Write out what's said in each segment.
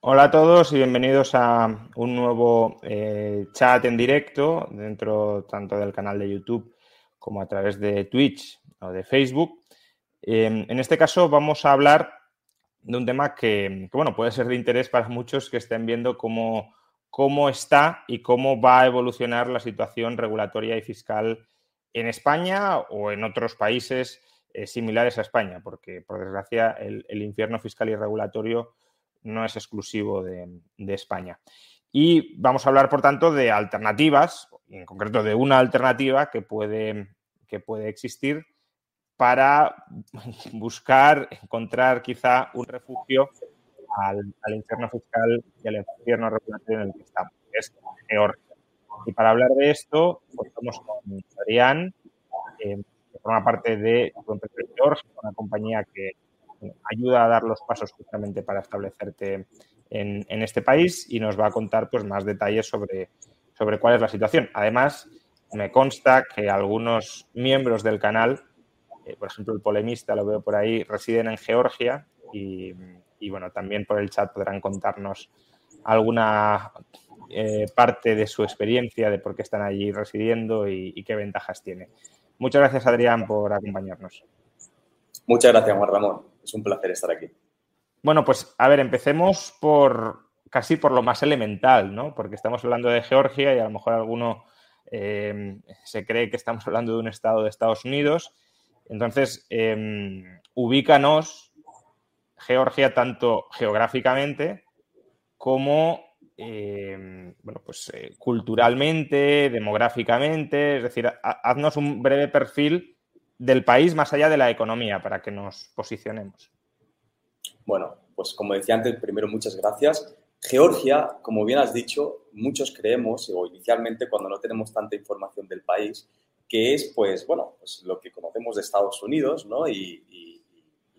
Hola a todos y bienvenidos a un nuevo eh, chat en directo dentro tanto del canal de YouTube como a través de Twitch o de Facebook. Eh, en este caso vamos a hablar de un tema que, bueno, puede ser de interés para muchos que estén viendo cómo, cómo está y cómo va a evolucionar la situación regulatoria y fiscal en España o en otros países eh, similares a España, porque por desgracia el infierno fiscal y regulatorio no es exclusivo de, España. Y vamos a hablar, por tanto, de alternativas, en concreto de una alternativa que puede, que puede existir para buscar, encontrar quizá un refugio al, al, infierno fiscal y al infierno regulatorio en el que estamos, que es Georgia. Y para hablar de esto, pues estamos con Adrián, eh, que forma parte de una compañía que ayuda a dar los pasos justamente para establecerte en, este país y nos va a contar pues, más detalles sobre, sobre cuál es la situación. Además, me consta que algunos miembros del canal, eh, por ejemplo, el polemista, lo veo por ahí, residen en Georgia y, bueno, también por el chat podrán contarnos alguna eh, parte de su experiencia, de por qué están allí residiendo y qué ventajas tiene. Muchas gracias, Adrián, por acompañarnos. Muchas gracias, Juan. Es un placer estar aquí. Bueno, pues a ver, empecemos por casi por lo más elemental, ¿no? Porque estamos hablando de Georgia y a lo mejor alguno eh, se cree que estamos hablando de un estado de Estados Unidos. Entonces, eh, ubícanos Georgia tanto geográficamente como eh, bueno, pues, eh, culturalmente, demográficamente. Es decir, haznos un breve perfil del país más allá de la economía para que nos posicionemos. Bueno, pues como decía antes, primero muchas gracias. Georgia, como bien has dicho, muchos creemos, o inicialmente cuando no tenemos tanta información del país, que es, pues, bueno, pues lo que conocemos de Estados Unidos, ¿no? Y,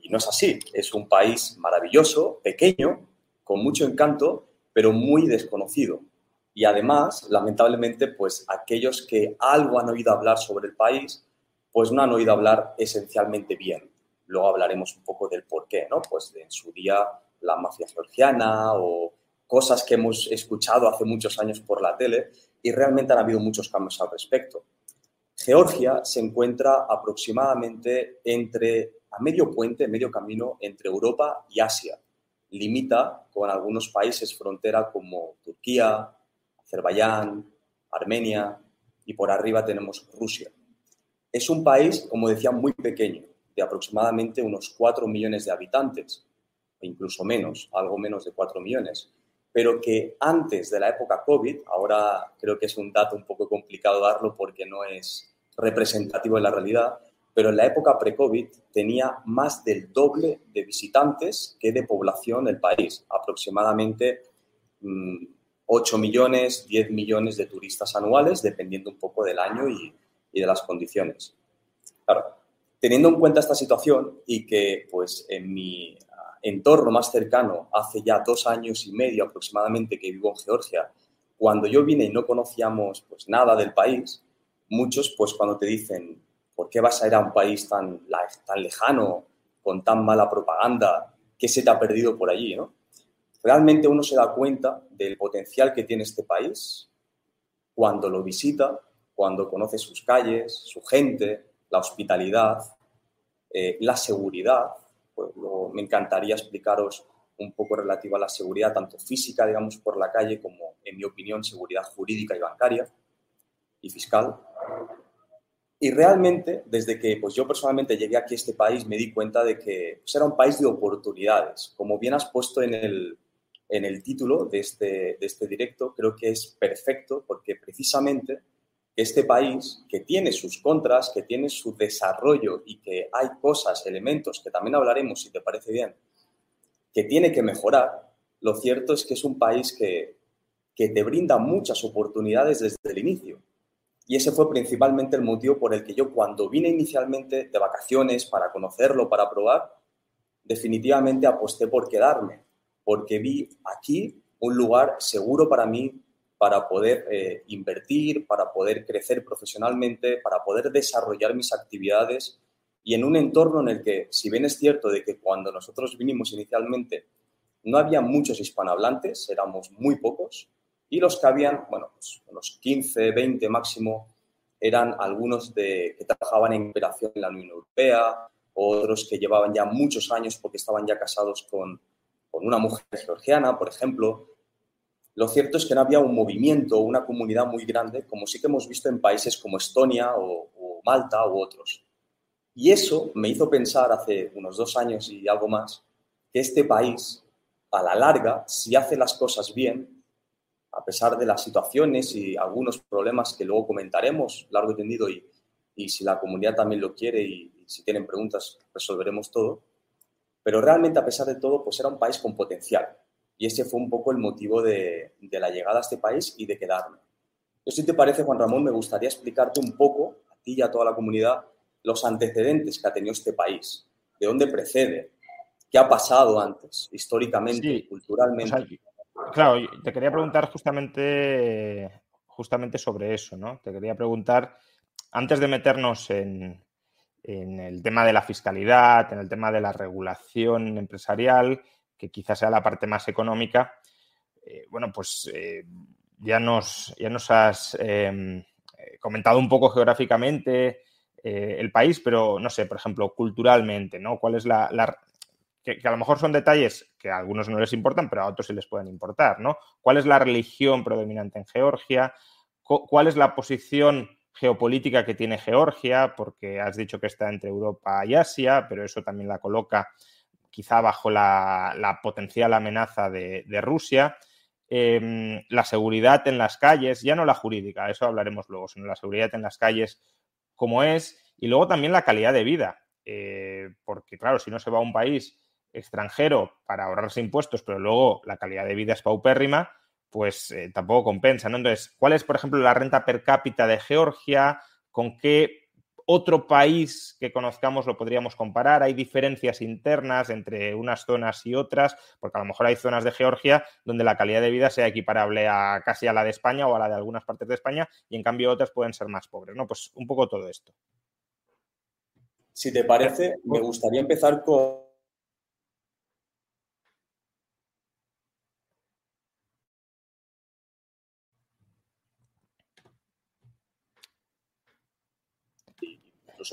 no es así. Es un país maravilloso, pequeño, con mucho encanto, pero muy desconocido. Y además, lamentablemente, pues aquellos que algo han oído hablar sobre el país, pues no han oído hablar esencialmente bien. Luego hablaremos un poco del por qué, ¿no? Pues en su día la mafia georgiana o cosas que hemos escuchado hace muchos años por la tele y realmente han habido muchos cambios al respecto. Georgia se encuentra aproximadamente entre a medio puente, medio camino entre Europa y Asia. Limita con algunos países frontera como Turquía, Azerbaiyán, Armenia y por arriba tenemos Rusia. Es un país, como decía, muy pequeño, de aproximadamente unos 4 millones de habitantes, incluso menos, algo menos de 4 millones, pero que antes de la época COVID, ahora creo que es un dato un poco complicado darlo porque no es representativo de la realidad, pero en la época pre-COVID tenía más del doble de visitantes que de población el país, aproximadamente 8 mm, millones, 10 millones de turistas anuales, dependiendo un poco del año y, y de las condiciones. Claro, teniendo en cuenta esta situación y que pues en mi entorno más cercano, hace ya dos años y medio aproximadamente que vivo en Georgia, cuando yo vine y no conocíamos pues nada del país, muchos pues cuando te dicen, ¿por qué vas a ir a un país tan, tan lejano, con tan mala propaganda? ¿Qué se te ha perdido por allí? ¿no? Realmente uno se da cuenta del potencial que tiene este país cuando lo visita, cuando conoce sus calles, su gente, la hospitalidad, eh, la seguridad, pues me encantaría explicaros un poco relativo a la seguridad, tanto física, digamos, por la calle, como, en mi opinión, seguridad jurídica y bancaria y fiscal. Y realmente, desde que pues, yo personalmente llegué aquí a este país, me di cuenta de que pues, era un país de oportunidades. Como bien has puesto en el, en el título de este, de este directo, creo que es perfecto porque precisamente este país, que tiene sus contras, que tiene su desarrollo y que hay cosas, elementos que también hablaremos, si te parece bien, que tiene que mejorar, lo cierto es que es un país que, que te brinda muchas oportunidades desde el inicio. Y ese fue principalmente el motivo por el que yo cuando vine inicialmente de vacaciones para conocerlo, para probar, definitivamente aposté por quedarme, porque vi aquí un lugar seguro para mí, para poder eh, invertir, para poder crecer profesionalmente, para poder desarrollar mis actividades. Y en un entorno en el que, si bien es cierto de que cuando nosotros vinimos inicialmente no había muchos hispanohablantes, éramos muy pocos, y los que habían, bueno, pues unos 15, 20 máximo, eran algunos de, que trabajaban en operación en la Unión Europea, otros que llevaban ya muchos años porque estaban ya casados con, con una mujer georgiana, por ejemplo, lo cierto es que no había un movimiento, una comunidad muy grande, como sí que hemos visto en países como Estonia o, Malta u otros. Y eso me hizo pensar hace unos dos años y algo más que este país, a la larga, si hace las cosas bien, a pesar de las situaciones y algunos problemas que luego comentaremos largo y tendido y, y si la comunidad también lo quiere y, y, si tienen preguntas resolveremos todo, pero realmente a pesar de todo, pues era un país con potencial, y ese fue un poco el motivo de, la llegada a este país y de quedarme. Yo, si te parece, Juan Ramón, me gustaría explicarte un poco, a ti y a toda la comunidad, los antecedentes que ha tenido este país, de dónde precede, qué ha pasado antes, históricamente, culturalmente. claro, te quería preguntar justamente, justamente sobre eso, ¿no? Te quería preguntar, antes de meternos en, en el tema de la fiscalidad, en el tema de la regulación empresarial, que quizás sea la parte más económica, eh, bueno, pues eh, ya, nos, ya nos has em, eh, comentado un poco geográficamente el país, pero no sé, por ejemplo, culturalmente, ¿no? ¿Cuál es la, que, a lo mejor son detalles que a algunos no les importan, pero a otros sí les pueden importar, ¿no? ¿Cuál es la religión predominante en Georgia? ¿Cuál es la posición geopolítica que tiene Georgia? Porque has dicho que está entre Europa y Asia, pero eso también la coloca quizá bajo la, potencial amenaza de, Rusia. Em, la seguridad en las calles, ya no la jurídica, eso hablaremos luego, sino la seguridad en las calles como es, y luego también la calidad de vida, eh, porque claro, si no se va a un país extranjero para ahorrarse impuestos, pero luego la calidad de vida es paupérrima, pues eh, tampoco compensa, ¿no? Entonces, ¿cuál es, por ejemplo, la renta per cápita de Georgia? ¿Con qué otro país que conozcamos lo podríamos comparar. Hay diferencias internas entre unas zonas y otras, porque a lo mejor hay zonas de Georgia donde la calidad de vida sea equiparable a casi a la de España o a la de algunas partes de España y en cambio otras pueden ser más pobres. ¿no? Pues un poco todo esto. Si te parece, me gustaría empezar con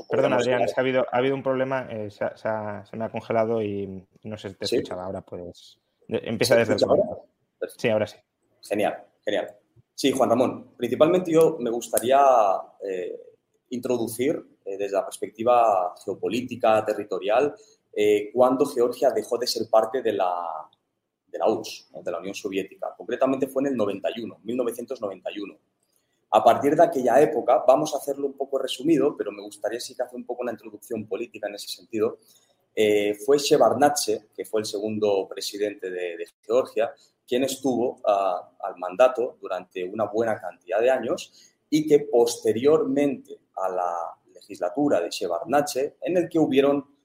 incluso... Perdón, Adrián, es que ha habido, ha habido un problema, eh, se, se, me ha congelado y no sé si te escuchaba. Ahora puedes... Empieza desde el comienzo. Sí, ahora sí. Genial, genial. Sí, Juan Ramón, principalmente yo me gustaría eh, introducir eh, desde la perspectiva geopolítica, territorial, eh, cuando Georgia dejó de ser parte de la, de la URSS, de la Unión Soviética. Concretamente fue en el 91, 1991. A partir de aquella época, vamos a hacerlo un poco resumido, pero me gustaría sí que hacer un poco una introducción política en ese sentido. fue Shevardnadze, que fue el segundo presidente de, de Georgia, quien estuvo ah, al mandato durante una buena cantidad de años y que posteriormente a la legislatura de Shevardnadze, en el que hubieron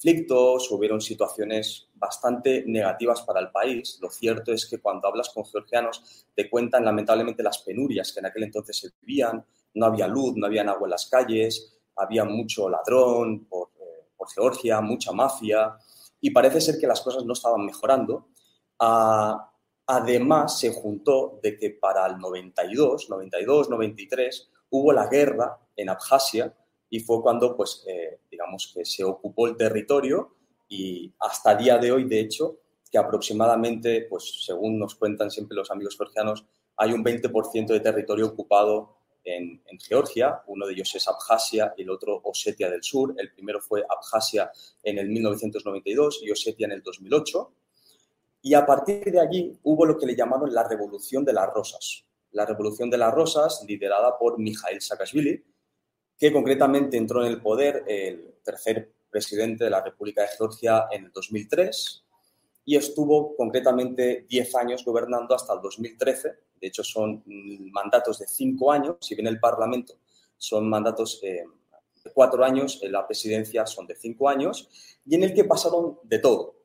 conflictos, hubieron situaciones bastante negativas para el país. Lo cierto es que cuando hablas con georgianos te cuentan lamentablemente las penurias que en aquel entonces se vivían, no había luz, no había agua en las calles, había mucho ladrón por, eh, Georgia, mucha mafia, y parece ser que las cosas no estaban mejorando. Ah, Además, se juntó de que para el 92, 92, 93, hubo la guerra en Abjasia y fue cuando, pues, eh, digamos que se ocupó el territorio y hasta día de hoy, de hecho, que aproximadamente, pues, según nos cuentan siempre los amigos georgianos, hay un 20% de territorio ocupado en, en, Georgia, uno de ellos es Abjasia y el otro Osetia del Sur. El primero fue Abjasia en el 1992 y Osetia en el 2008. Y a partir de allí hubo lo que le llamaron la Revolución de las Rosas. La Revolución de las Rosas, liderada por Mikhail Saakashvili, que concretamente entró en el poder el tercer presidente de la República de Georgia en el 2003 y estuvo concretamente 10 años gobernando hasta el 2013. De hecho, son mandatos de 5 años, si bien el Parlamento son mandatos eh, de 4 años, en la presidencia son de 5 años, y en el que pasaron de todo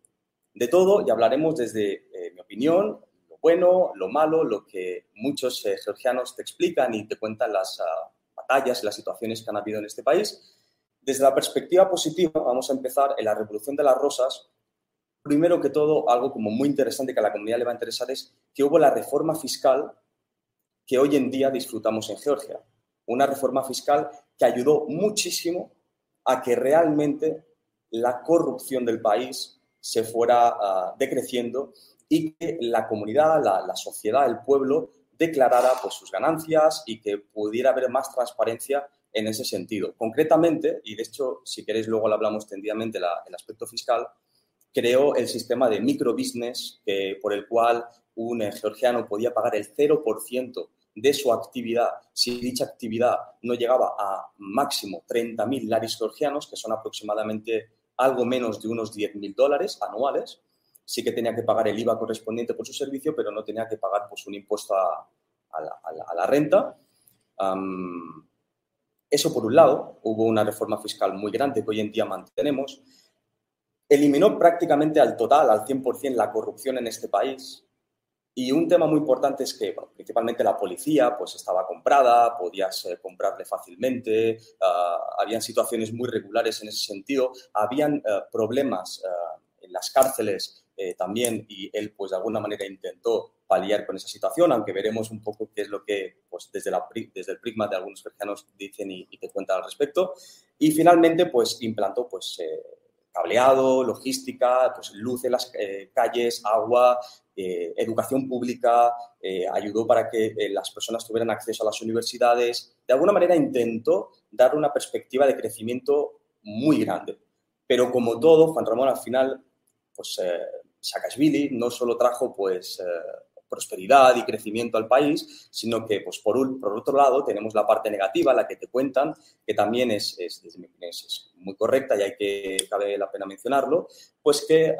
de todo y hablaremos desde eh, mi opinión, lo bueno, lo malo, lo que muchos eh, georgianos te explican y te cuentan las uh, batallas y las situaciones que han habido en este país. Desde la perspectiva positiva, vamos a empezar en la Revolución de las Rosas. Primero que todo, algo como muy interesante que a la comunidad le va a interesar es que hubo la reforma fiscal que hoy en día disfrutamos en Georgia. Una reforma fiscal que ayudó muchísimo a que realmente la corrupción del país se fuera ah, decreciendo y que la comunidad, la, sociedad, el pueblo declarara pues, sus ganancias y que pudiera haber más transparencia en ese sentido. Concretamente, y de hecho, si queréis luego lo hablamos tendidamente, el aspecto fiscal, creó el sistema de microbusiness por el cual un eh, georgiano podía pagar el 0% de su actividad si dicha actividad no llegaba a máximo 30.000 laris georgianos, que son aproximadamente algo menos de unos 10.000 dólares anuales. Sí que tenía que pagar el IVA correspondiente por su servicio, pero no tenía que pagar pues, un impuesto a, la, renta. eso por un lado, hubo una reforma fiscal muy grande que hoy en día mantenemos. Eliminó prácticamente al total, al 100%, la corrupción en este país. Y un tema muy importante es que, principalmente la policía, pues estaba comprada, podías comprarle fácilmente, uh, habían situaciones muy regulares en ese sentido, habían eh, problemas eh, en las cárceles también y él, pues de alguna manera intentó paliar con esa situación, aunque veremos un poco qué es lo que, pues desde, la, desde el prisma de algunos cristianos dicen y, y, te cuentan al respecto. Y finalmente, pues implantó, pues cableado, logística, pues luz en las calles, agua, eh, educación pública, eh, ayudó para que eh, las personas tuvieran acceso a las universidades. De alguna manera intentó dar una perspectiva de crecimiento muy grande. Pero como todo, Juan Ramón al final, pues Saakashvili no solo trajo pues prosperidad y crecimiento al país, sino que, pues, por, un, por otro lado, tenemos la parte negativa, la que te cuentan, que también es, es, es muy correcta y hay que, cabe la pena mencionarlo, pues que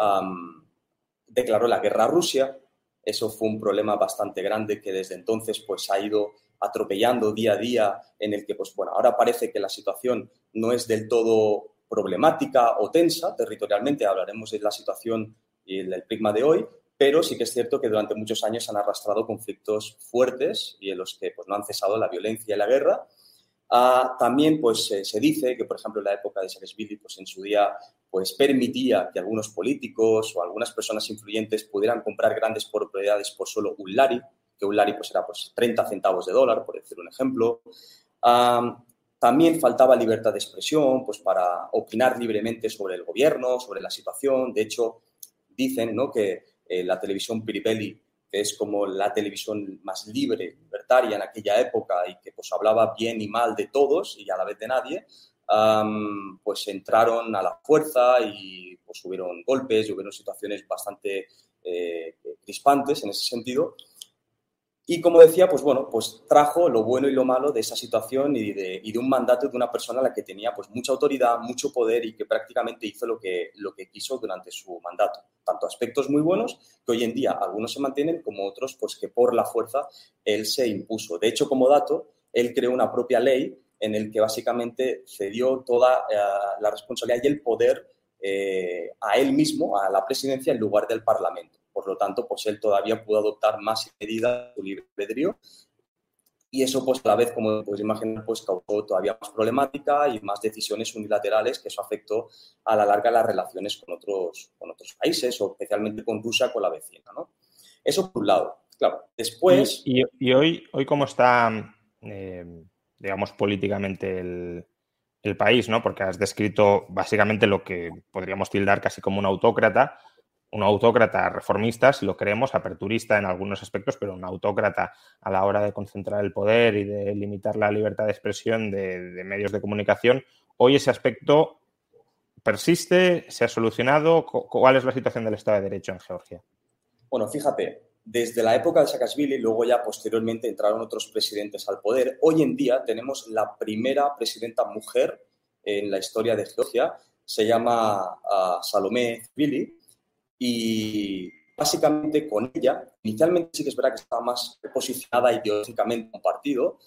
declaró la guerra a Rusia. Eso fue un problema bastante grande que desde entonces pues, ha ido atropellando día a día, en el que, pues bueno, ahora parece que la situación no es del todo problemática o tensa territorialmente, hablaremos de la situación y del prisma de hoy, pero sí que es cierto que durante muchos años han arrastrado conflictos fuertes y en los que pues, no han cesado la violencia y la guerra. Ah, también pues, se dice que, por ejemplo, en la época de Saakashvili, pues en su día pues permitía que algunos políticos o algunas personas influyentes pudieran comprar grandes propiedades por solo un lari, que un lari pues era pues 30 centavos de dólar, por decir un ejemplo. También faltaba libertad de expresión, pues para opinar libremente sobre el gobierno, sobre la situación. De hecho, dicen ¿no? que eh, la televisión Piripelli, que es como la televisión más libre, libertaria en aquella época y que pues hablaba bien y mal de todos y a la vez de nadie, pues entraron a la fuerza y pues hubieron golpes y hubieron situaciones bastante eh, crispantes en ese sentido. Y como decía, pues bueno, pues trajo lo bueno y lo malo de esa situación y de, un mandato de una persona a la que tenía pues mucha autoridad, mucho poder y que prácticamente hizo lo que, lo que quiso durante su mandato. Tanto aspectos muy buenos que hoy en día algunos se mantienen como otros pues que por la fuerza él se impuso. De hecho, como dato, él creó una propia ley en el que básicamente cedió toda eh, la responsabilidad y el poder eh, a él mismo, a la presidencia, en lugar del Parlamento. Por lo tanto, pues él todavía pudo adoptar más medidas su libre albedrío y eso, pues a la vez, como puedes imaginar, pues causó todavía más problemática y más decisiones unilaterales que eso afectó a la larga las relaciones con otros, con otros países o especialmente con Rusia, con la vecina, ¿no? Eso por un lado. Claro, después... Y, y, hoy, hoy, ¿cómo está eh, digamos, políticamente el, país, ¿no? Porque has descrito básicamente lo que podríamos tildar casi como un autócrata, un autócrata reformista, si lo creemos, aperturista en algunos aspectos, pero un autócrata a la hora de concentrar el poder y de limitar la libertad de expresión de, de medios de comunicación. Hoy ese aspecto persiste, se ha solucionado. ¿Cuál es la situación del Estado de Derecho en Georgia? Bueno, fíjate, desde la época de Saakashvili, luego ya posteriormente entraron otros presidentes al poder. Hoy en día tenemos la primera presidenta mujer en la historia de Georgia, se llama uh, Salomé Zvili, y básicamente con ella, inicialmente sí que es verdad que estaba más posicionada ideológicamente un partido,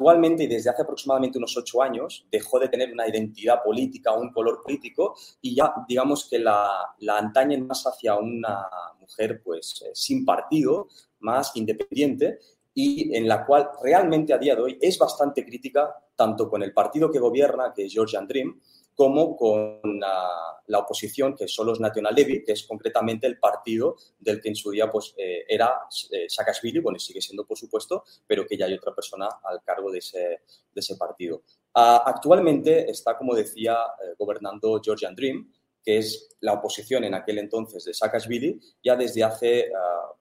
y desde hace aproximadamente unos ocho años dejó de tener una identidad política, un color político y ya digamos que la, la antañen más hacia una mujer pues eh, sin partido, más independiente y en la cual realmente a día de hoy es bastante crítica tanto con el partido que gobierna, que es Georgian Dream, como con la, oposición, que son los National Levy, que es concretamente el partido del que en su día pues, eh, era eh, Saakashvili, bueno, sigue siendo por supuesto, pero que ya hay otra persona al cargo de ese, de ese partido. Ah, actualmente está, como decía, eh, gobernando Georgian Dream, que es la oposición en aquel entonces de Saakashvili, ya desde hace ah,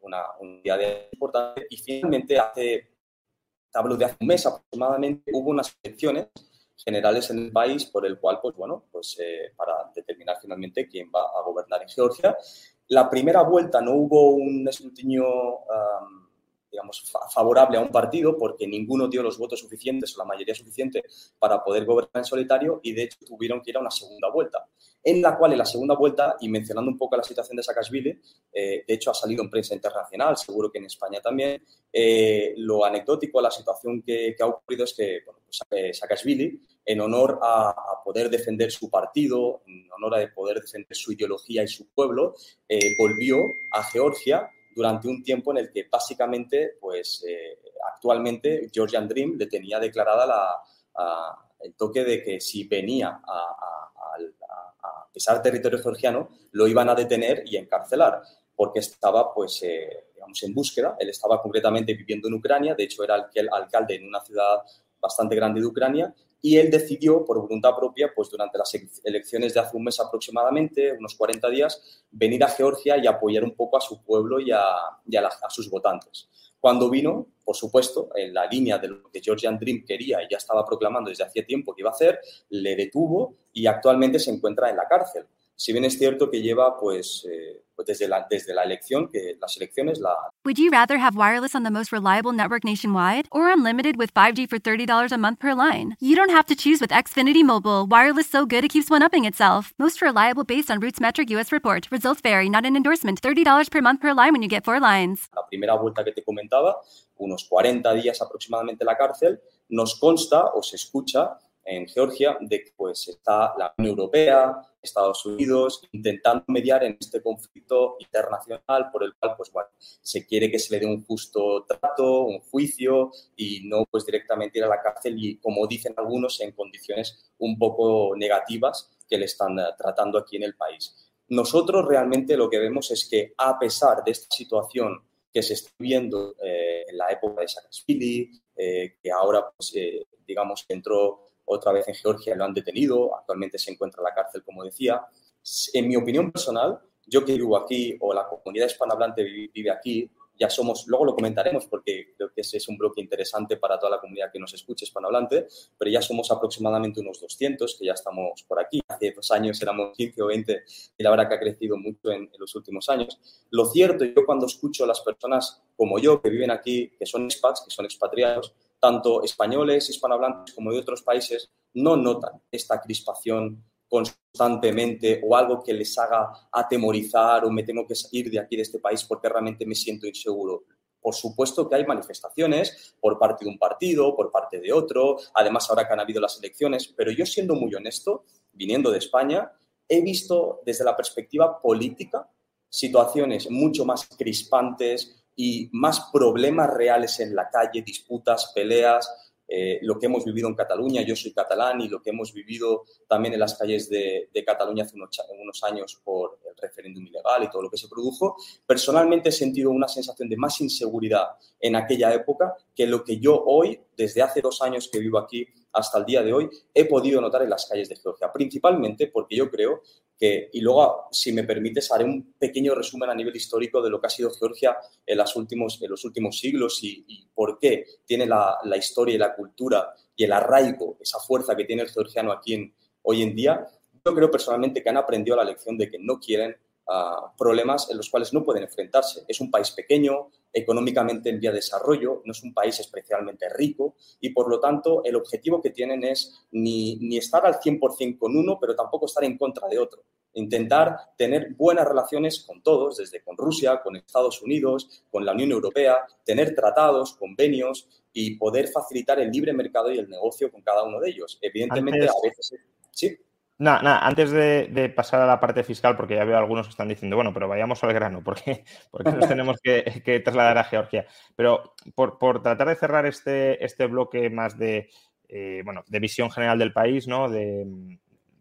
una, un día de importante y finalmente hace, hablo de hace un mes aproximadamente, hubo unas elecciones generales en el país por el cual, pues bueno, pues eh, para determinar finalmente quién va a gobernar en Georgia. La primera vuelta no hubo un escrutinio, digamos, favorable a un partido porque ninguno dio los votos suficientes o la mayoría suficiente para poder gobernar en solitario y de hecho tuvieron que ir a una segunda vuelta en la cual en la segunda vuelta, y mencionando un poco la situación de Saakashvili, eh, de hecho ha salido en prensa internacional, seguro que en España también, eh, lo anecdótico, la situación que, ha ocurrido es que bueno, pues, eh, Saakashvili, en honor a, poder defender su partido, en honor a poder defender su ideología y su pueblo, volvió a Georgia durante un tiempo en el que básicamente, pues actualmente Georgian Dream le tenía declarada la, el toque de que si venía a, pisar territorio georgiano, lo iban a detener y encarcelar, porque estaba, pues, eh, en búsqueda. Él estaba concretamente viviendo en Ucrania, de hecho era alcalde en una ciudad bastante grande de Ucrania, y él decidió, por voluntad propia, pues durante las elecciones de hace un mes aproximadamente, unos 40 días, venir a Georgia y apoyar un poco a su pueblo y a, a sus votantes. Cuando vino, por supuesto, en la línea de lo que Georgian Dream quería y ya estaba proclamando desde hacía tiempo que iba a hacer, le detuvo y actualmente se encuentra en la cárcel. Si bien es cierto que lleva, pues, eh, pues desde, la, desde la elección, que las elecciones la... Would you rather have wireless on the most reliable network nationwide or unlimited with 5G for $30 a month per line? You don't have to choose with Xfinity Mobile. Wireless so good it keeps one-upping itself. Most reliable based on Roots Metric US report. Results vary, not an endorsement. $30 per month per line when you get four lines. La primera vuelta que te comentaba, unos 40 días aproximadamente en la cárcel, nos consta o se escucha en Georgia de que pues, está la Unión Europea, Estados Unidos, intentando mediar en este conflicto internacional por el cual pues, bueno, se quiere que se le dé un justo trato, un juicio y no pues, directamente ir a la cárcel y, como dicen algunos, en condiciones un poco negativas que le están eh, tratando aquí en el país. Nosotros realmente lo que vemos es que a pesar de esta situación que se está viendo eh, la época de Saakashvili, que ahora, pues, digamos, entró otra vez en Georgia lo han detenido, actualmente se encuentra en la cárcel, como decía. En mi opinión personal, yo que vivo aquí o la comunidad hispanohablante vive aquí, ya somos, luego lo comentaremos porque creo que ese es un bloque interesante para toda la comunidad que nos escuche hispanohablante, pero ya somos aproximadamente unos 200 que ya estamos por aquí. Hace dos años éramos 15 o 20 y la verdad que ha crecido mucho en, en los últimos años. Lo cierto, yo cuando escucho a las personas como yo que viven aquí, que son expats, que son expatriados, tanto españoles, hispanohablantes como de otros países, no notan esta crispación constantemente o algo que les haga atemorizar o me tengo que salir de aquí, de este país, porque realmente me siento inseguro. Por supuesto que hay manifestaciones por parte de un partido, por parte de otro, además ahora que han habido las elecciones, pero yo siendo muy honesto, viniendo de España, he visto desde la perspectiva política situaciones mucho más crispantes y más problemas reales en la calle, disputas, peleas, eh, lo que hemos vivido en Cataluña, yo soy catalán, y lo que hemos vivido también en las calles de, Cataluña hace unos, años por el referéndum ilegal y todo lo que se produjo, personalmente he sentido una sensación de más inseguridad en aquella época que lo que yo hoy, desde hace dos años que vivo aquí hasta el día de hoy, he podido notar en las calles de Georgia, principalmente porque yo creo que, y luego, si me permites, haré un pequeño resumen a nivel histórico de lo que ha sido Georgia en, los últimos, siglos y, por qué tiene la, historia y la cultura y el arraigo, esa fuerza que tiene el georgiano aquí en, hoy en día. Yo creo personalmente que han aprendido la lección de que no quieren problemas en los cuales no pueden enfrentarse. Es un país pequeño, económicamente en vía de desarrollo, no es un país especialmente rico y por lo tanto el objetivo que tienen es ni, ni estar al 100% con uno, pero tampoco estar en contra de otro. Intentar tener buenas relaciones con todos, desde con Rusia, con Estados Unidos, con la Unión Europea, tener tratados, convenios y poder facilitar el libre mercado y el negocio con cada uno de ellos. Evidentemente, a veces... Sí. Nada, nada, antes de, pasar a la parte fiscal, porque ya veo algunos que están diciendo, bueno, pero vayamos al grano, porque, porque nos tenemos que, trasladar a Georgia. Pero por, tratar de cerrar este, este bloque más de, eh, bueno, de visión general del país, ¿no? De,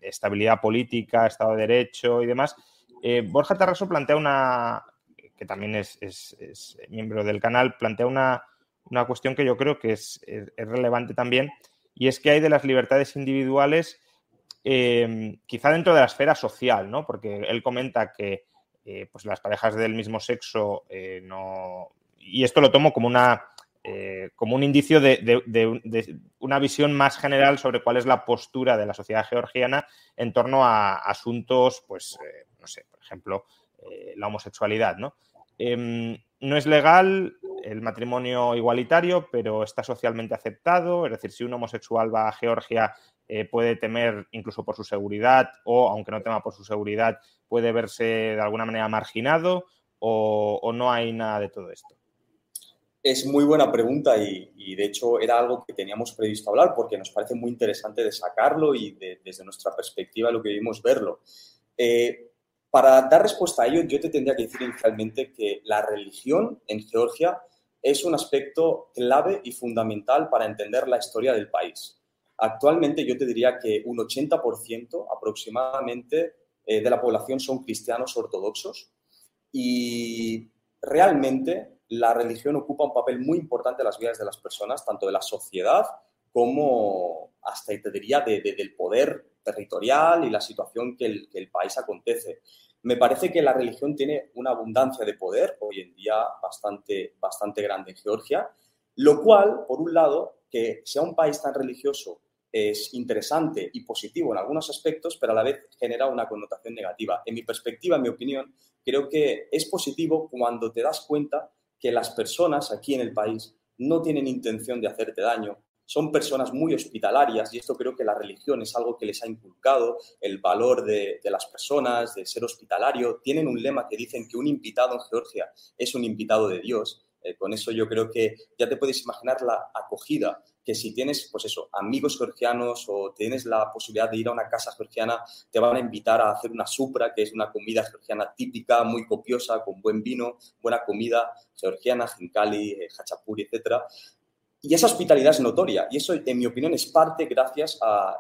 estabilidad política, Estado de Derecho y demás, eh, Borja Tarraso plantea una, que también es, miembro del canal, plantea una, una, cuestión que yo creo que es relevante también, y es que hay de las libertades individuales Em, quizá dentro de la esfera social, ¿no? Porque él comenta que eh, pues las parejas del mismo sexo eh, no. Y esto lo tomo como una. Eh, como un indicio de, una visión más general sobre cuál es la postura de la sociedad georgiana en torno a asuntos, pues, no sé, por ejemplo, la homosexualidad, ¿no? Em, no es legal el matrimonio igualitario, pero está socialmente aceptado. Es decir, si un homosexual va a Georgia eh, puede temer incluso por su seguridad o, aunque no tema por su seguridad, puede verse de alguna manera marginado o, no hay nada de todo esto? Es muy buena pregunta y, de hecho era algo que teníamos previsto hablar porque nos parece muy interesante de sacarlo y desde nuestra perspectiva lo que vimos verlo. Eh, para dar respuesta a ello, yo te tendría que decir inicialmente que la religión en Georgia es un aspecto clave y fundamental para entender la historia del país. Actualmente yo te diría que un 80% aproximadamente eh, de la población son cristianos ortodoxos y realmente la religión ocupa un papel muy importante en las vidas de las personas, tanto de la sociedad como hasta, te diría, del poder territorial y la situación que el, que el país acontece. Me parece que la religión tiene una abundancia de poder hoy en día bastante, bastante grande en Georgia, lo cual, por un lado, que sea un país tan religioso es interesante y positivo en algunos aspectos, pero a la vez genera una connotación negativa. En mi perspectiva, en mi opinión, creo que es positivo cuando te das cuenta que las personas aquí en el país no tienen intención de hacerte daño, son personas muy hospitalarias y esto creo que la religión es algo que les ha inculcado, el valor de, las personas, de ser hospitalario. Tienen un lema que dicen que un invitado en Georgia es un invitado de Dios. Eh, con eso yo creo que ya te puedes imaginar la acogida que si tienes, pues eso, amigos georgianos o tienes la posibilidad de ir a una casa georgiana, te van a invitar a hacer una supra, que es una comida georgiana típica, muy copiosa, con buen vino, buena comida georgiana, jinkali, eh, hachapuri, etc. Y esa hospitalidad es notoria y eso, en mi opinión, es parte gracias a,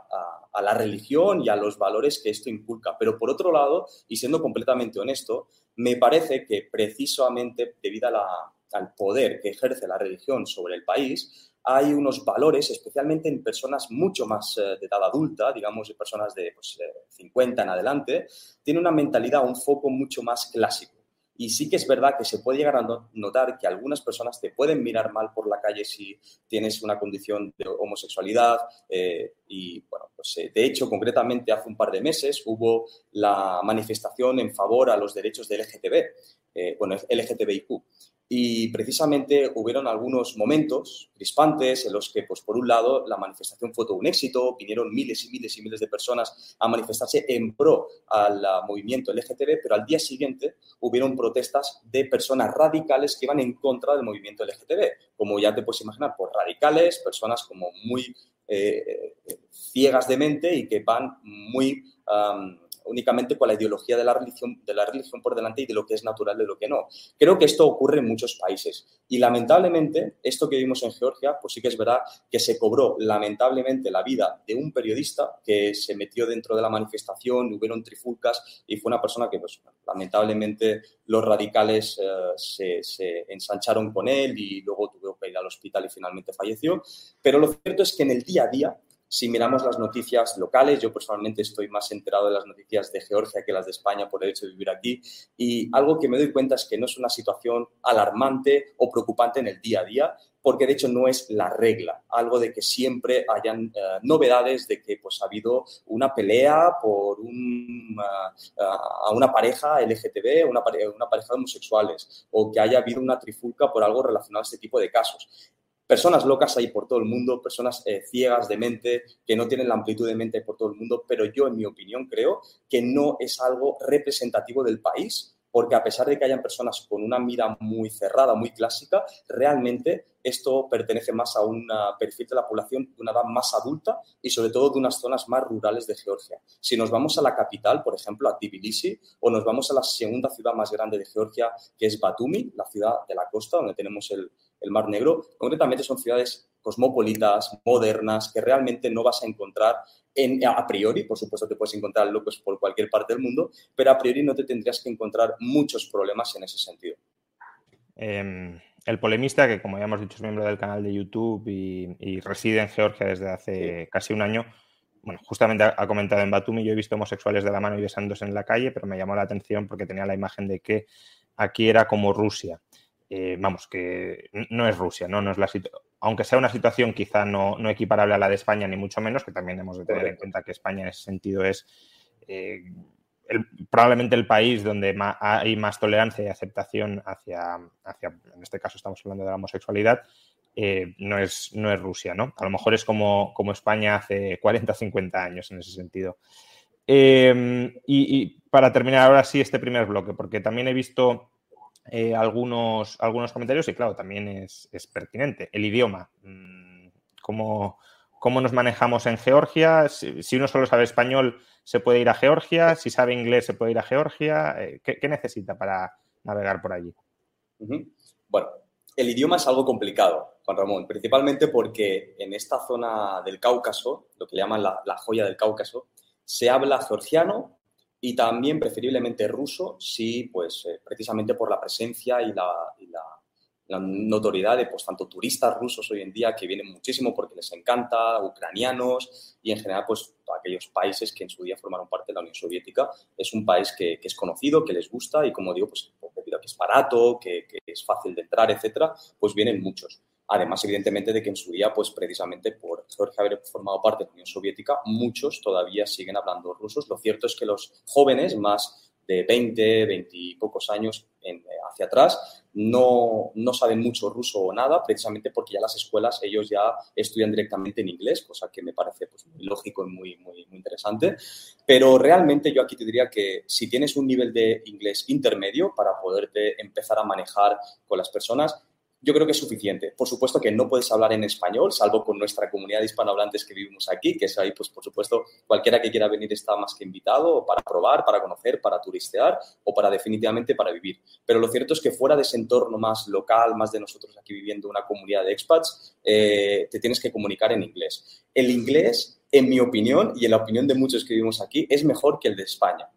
a la religión y a los valores que esto inculca. Pero por otro lado, y siendo completamente honesto, me parece que precisamente debido a la al poder que ejerce la religión sobre el país, hay unos valores, especialmente en personas mucho más eh, de edad adulta, digamos, personas de pues, 50 en adelante, tiene una mentalidad, un foco mucho más clásico. Y sí que es verdad que se puede llegar a notar que algunas personas te pueden mirar mal por la calle si tienes una condición de homosexualidad. Eh, y bueno, pues eh, de hecho, concretamente hace un par de meses hubo la manifestación en favor a los derechos del LGTB, bueno, LGTBIQ. Y precisamente hubieron algunos momentos crispantes en los que, pues, por un lado, la manifestación fue todo un éxito, vinieron miles y miles y miles de personas a manifestarse en pro al movimiento LGTB, pero al día siguiente hubieron protestas de personas radicales que iban en contra del movimiento LGTB. Como ya te puedes imaginar, por radicales, personas como muy eh, ciegas de mente y que van muy únicamente con la ideología de la, religión, de la religión por delante y de lo que es natural de lo que no. Creo que esto ocurre en muchos países y lamentablemente esto que vimos en Georgia, pues sí que es verdad que se cobró lamentablemente la vida de un periodista que se metió dentro de la manifestación, hubieron trifulcas y fue una persona que pues lamentablemente los radicales eh, se, se ensancharon con él y luego tuvo que ir al hospital y finalmente falleció. Pero lo cierto es que en el día a día si miramos las noticias locales, yo personalmente estoy más enterado de las noticias de Georgia que las de España por el hecho de vivir aquí. Y algo que me doy cuenta es que no es una situación alarmante o preocupante en el día a día, porque de hecho no es la regla. Algo de que siempre hayan eh, novedades de que pues, ha habido una pelea por uh, a una pareja LGTB, una, una pareja de homosexuales, o que haya habido una trifulca por algo relacionado a este tipo de casos personas locas hay por todo el mundo, personas eh, ciegas de mente, que no tienen la amplitud de mente por todo el mundo, pero yo, en mi opinión, creo que no es algo representativo del país, porque a pesar de que hayan personas con una mira muy cerrada, muy clásica, realmente esto pertenece más a un perfil de la población de una edad más adulta y sobre todo de unas zonas más rurales de Georgia. Si nos vamos a la capital, por ejemplo, a Tbilisi, o nos vamos a la segunda ciudad más grande de Georgia, que es Batumi, la ciudad de la costa, donde tenemos el, el Mar Negro, concretamente son ciudades cosmopolitas, modernas, que realmente no vas a encontrar en, a priori, por supuesto te puedes encontrar locos por cualquier parte del mundo, pero a priori no te tendrías que encontrar muchos problemas en ese sentido. Em, el polemista, que como ya hemos dicho es miembro del canal de YouTube y, reside en Georgia desde hace casi un año, bueno, justamente ha, comentado en Batumi, yo he visto homosexuales de la mano y besándose en la calle, pero me llamó la atención porque tenía la imagen de que aquí era como Rusia. Eh, vamos, que no es Rusia, ¿no? no es la aunque sea una situación quizá no, equiparable a la de España, ni mucho menos, que también hemos de tener en cuenta que España en ese sentido es eh, probablemente el país donde hay más tolerancia y aceptación hacia, hacia, en este caso estamos hablando de la homosexualidad, eh, no, es, no es Rusia, ¿no? A lo mejor es como, como España hace 40, 50 años en ese sentido. y, y, para terminar ahora sí este primer bloque, porque también he visto eh, algunos, algunos comentarios y claro, también es, pertinente. El idioma, mm, ¿cómo, ¿cómo, nos manejamos en Georgia? Si, uno solo sabe español, se puede ir a Georgia, si sabe inglés, se puede ir a Georgia. Eh, ¿qué, necesita para navegar por allí? Bueno, el idioma es algo complicado, Juan Ramón, principalmente porque en esta zona del Cáucaso, lo que llaman la, la joya del Cáucaso, se habla georgiano, y también preferiblemente ruso, sí, pues eh, precisamente por la presencia y la, notoriedad de pues tanto turistas rusos hoy en día que vienen muchísimo porque les encanta, ucranianos y en general pues aquellos países que en su día formaron parte de la Unión Soviética. Es un país que, es conocido, que les gusta y como digo, pues debido a que es barato, que, que es fácil de entrar, etcétera, pues vienen muchos. Además, evidentemente, de que en su día, pues precisamente por haber formado parte de la Unión Soviética, muchos todavía siguen hablando rusos. Lo cierto es que los jóvenes, más de 20, 20 y pocos años en, hacia atrás, no, no, saben mucho ruso o nada, precisamente porque ya las escuelas ellos ya estudian directamente en inglés, cosa que me parece pues, muy lógico y muy, muy, muy interesante. Pero realmente yo aquí te diría que si tienes un nivel de inglés intermedio para poderte empezar a manejar con las personas, yo creo que es suficiente. Por supuesto que no puedes hablar en español, salvo con nuestra comunidad de hispanohablantes que vivimos aquí, que es ahí, pues por supuesto, cualquiera que quiera venir está más que invitado para probar, para conocer, para turistear o para definitivamente para vivir. Pero lo cierto es que fuera de ese entorno más local, más de nosotros aquí viviendo una comunidad de expats, eh, te tienes que comunicar en inglés. El inglés, en mi opinión y en la opinión de muchos que vivimos aquí, es mejor que el de España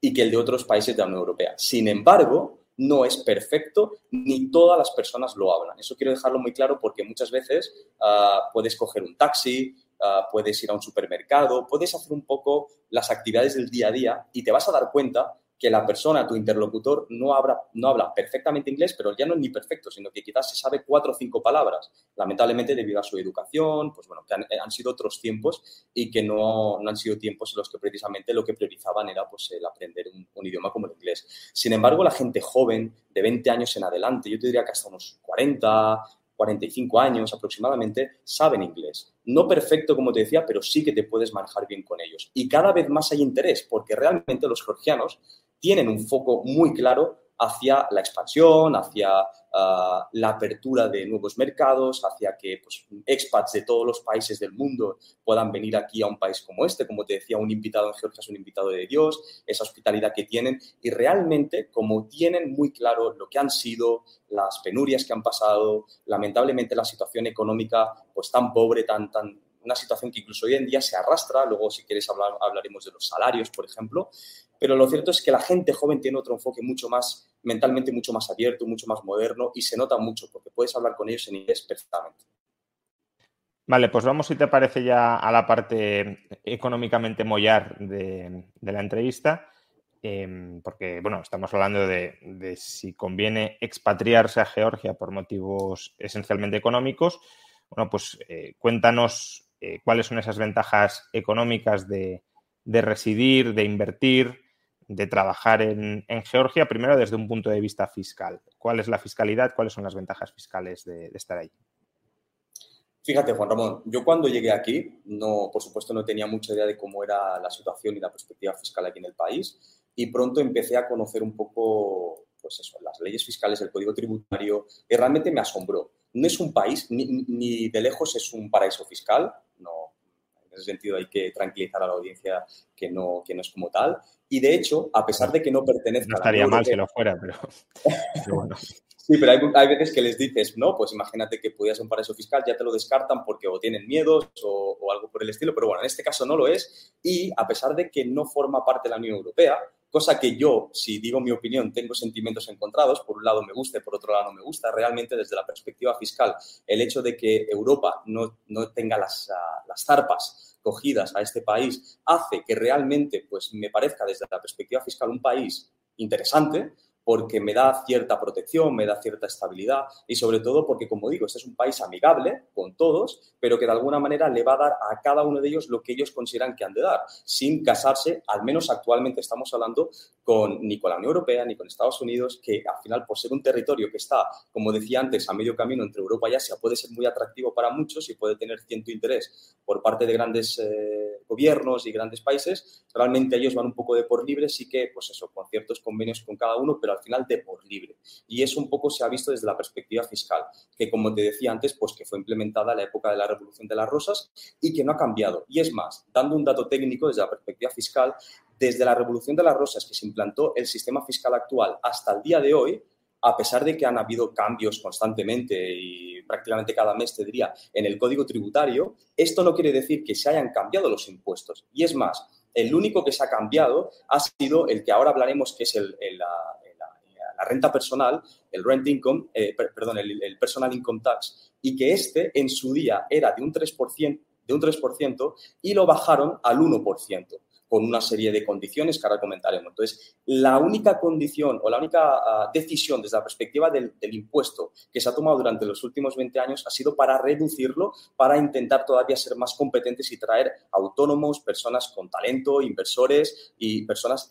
y que el de otros países de la Unión Europea. Sin embargo, no es perfecto ni todas las personas lo hablan. Eso quiero dejarlo muy claro porque muchas veces ah, puedes coger un taxi, ah, puedes ir a un supermercado, puedes hacer un poco las actividades del día a día y te vas a dar cuenta que la persona, tu interlocutor, no habla, no habla perfectamente inglés, pero ya no es ni perfecto, sino que quizás se sabe cuatro o cinco palabras. Lamentablemente, debido a su educación, pues bueno, que han, sido otros tiempos y que no, no, han sido tiempos en los que precisamente lo que priorizaban era pues, el aprender un, un, idioma como el inglés. Sin embargo, la gente joven, de 20 años en adelante, yo te diría que hasta unos 40, 45 años aproximadamente, saben inglés. No perfecto, como te decía, pero sí que te puedes manejar bien con ellos. Y cada vez más hay interés, porque realmente los georgianos tienen un foco muy claro hacia la expansión, hacia ah, la apertura de nuevos mercados, hacia que pues, expats de todos los países del mundo puedan venir aquí a un país como este. Como te decía, un invitado en Georgia es un invitado de Dios, esa hospitalidad que tienen. Y realmente, como tienen muy claro lo que han sido, las penurias que han pasado, lamentablemente la situación económica pues tan pobre, tan, tan, una situación que incluso hoy en día se arrastra, luego si quieres hablar, hablaremos de los salarios, por ejemplo, pero lo cierto es que la gente joven tiene otro enfoque mucho más mentalmente, mucho más abierto, mucho más moderno y se nota mucho porque puedes hablar con ellos en inglés perfectamente. Vale, pues vamos, si te parece, ya a la parte económicamente mollar de, la entrevista, em, porque, bueno, estamos hablando de, si conviene expatriarse a Georgia por motivos esencialmente económicos. Bueno, pues eh, cuéntanos eh, cuáles son esas ventajas económicas de, residir, de invertir, de trabajar en, Georgia, primero desde un punto de vista fiscal. ¿Cuál es la fiscalidad? ¿Cuáles son las ventajas fiscales de, estar ahí? Fíjate, Juan Ramón, yo cuando llegué aquí, no, por supuesto, no tenía mucha idea de cómo era la situación y la perspectiva fiscal aquí en el país, y pronto empecé a conocer un poco, pues eso, las leyes fiscales, el código tributario, y realmente me asombró. No es un país, ni de lejos es un paraíso fiscal, no, en ese sentido hay que tranquilizar a la audiencia que no, que no es como tal. Y de hecho, a pesar de que no pertenezca no estaría mal que lo fuera, pero, bueno. Sí, pero hay, hay, veces que les dices, no, pues imagínate que pudieras un paraíso fiscal, ya te lo descartan porque o tienen miedos o, o, algo por el estilo, pero bueno, en este caso no lo es. Y a pesar de que no forma parte de la Unión Europea, cosa que yo, si digo mi opinión, tengo sentimientos encontrados, por un lado me gusta y por otro lado no me gusta, realmente desde la perspectiva fiscal, el hecho de que Europa no, no tenga las, uh, las zarpas cogidas a este país hace que realmente pues, me parezca desde la perspectiva fiscal un país interesante, porque me da cierta protección, me da cierta estabilidad y sobre todo porque, como digo, este es un país amigable con todos, pero que de alguna manera le va a dar a cada uno de ellos lo que ellos consideran que han de dar, sin casarse, al menos actualmente estamos hablando con ni con la Unión Europea ni con Estados Unidos, que al final, por ser un territorio que está, como decía antes, a medio camino entre Europa y Asia, puede ser muy atractivo para muchos y puede tener cierto interés por parte de grandes eh, gobiernos y grandes países, realmente ellos van un poco de por libre, sí que, pues eso, con ciertos convenios con cada uno, pero al final de por libre. Y eso un poco se ha visto desde la perspectiva fiscal, que como te decía antes, pues que fue implementada en la época de la Revolución de las Rosas y que no ha cambiado. Y es más, dando un dato técnico desde la perspectiva fiscal, desde la Revolución de las Rosas que se implantó el sistema fiscal actual hasta el día de hoy, a pesar de que han habido cambios constantemente y prácticamente cada mes, te diría, en el código tributario, esto no quiere decir que se hayan cambiado los impuestos. Y es más, el único que se ha cambiado ha sido el que ahora hablaremos, que es el, la renta personal, el rent income, eh, perdón, el, personal income tax, y que este en su día era de un 3%, de un 3% y lo bajaron al 1% con una serie de condiciones que ahora comentaremos. Entonces, la única condición o la única uh, decisión desde la perspectiva del, del, impuesto que se ha tomado durante los últimos 20 años ha sido para reducirlo, para intentar todavía ser más competentes y traer autónomos, personas con talento, inversores y personas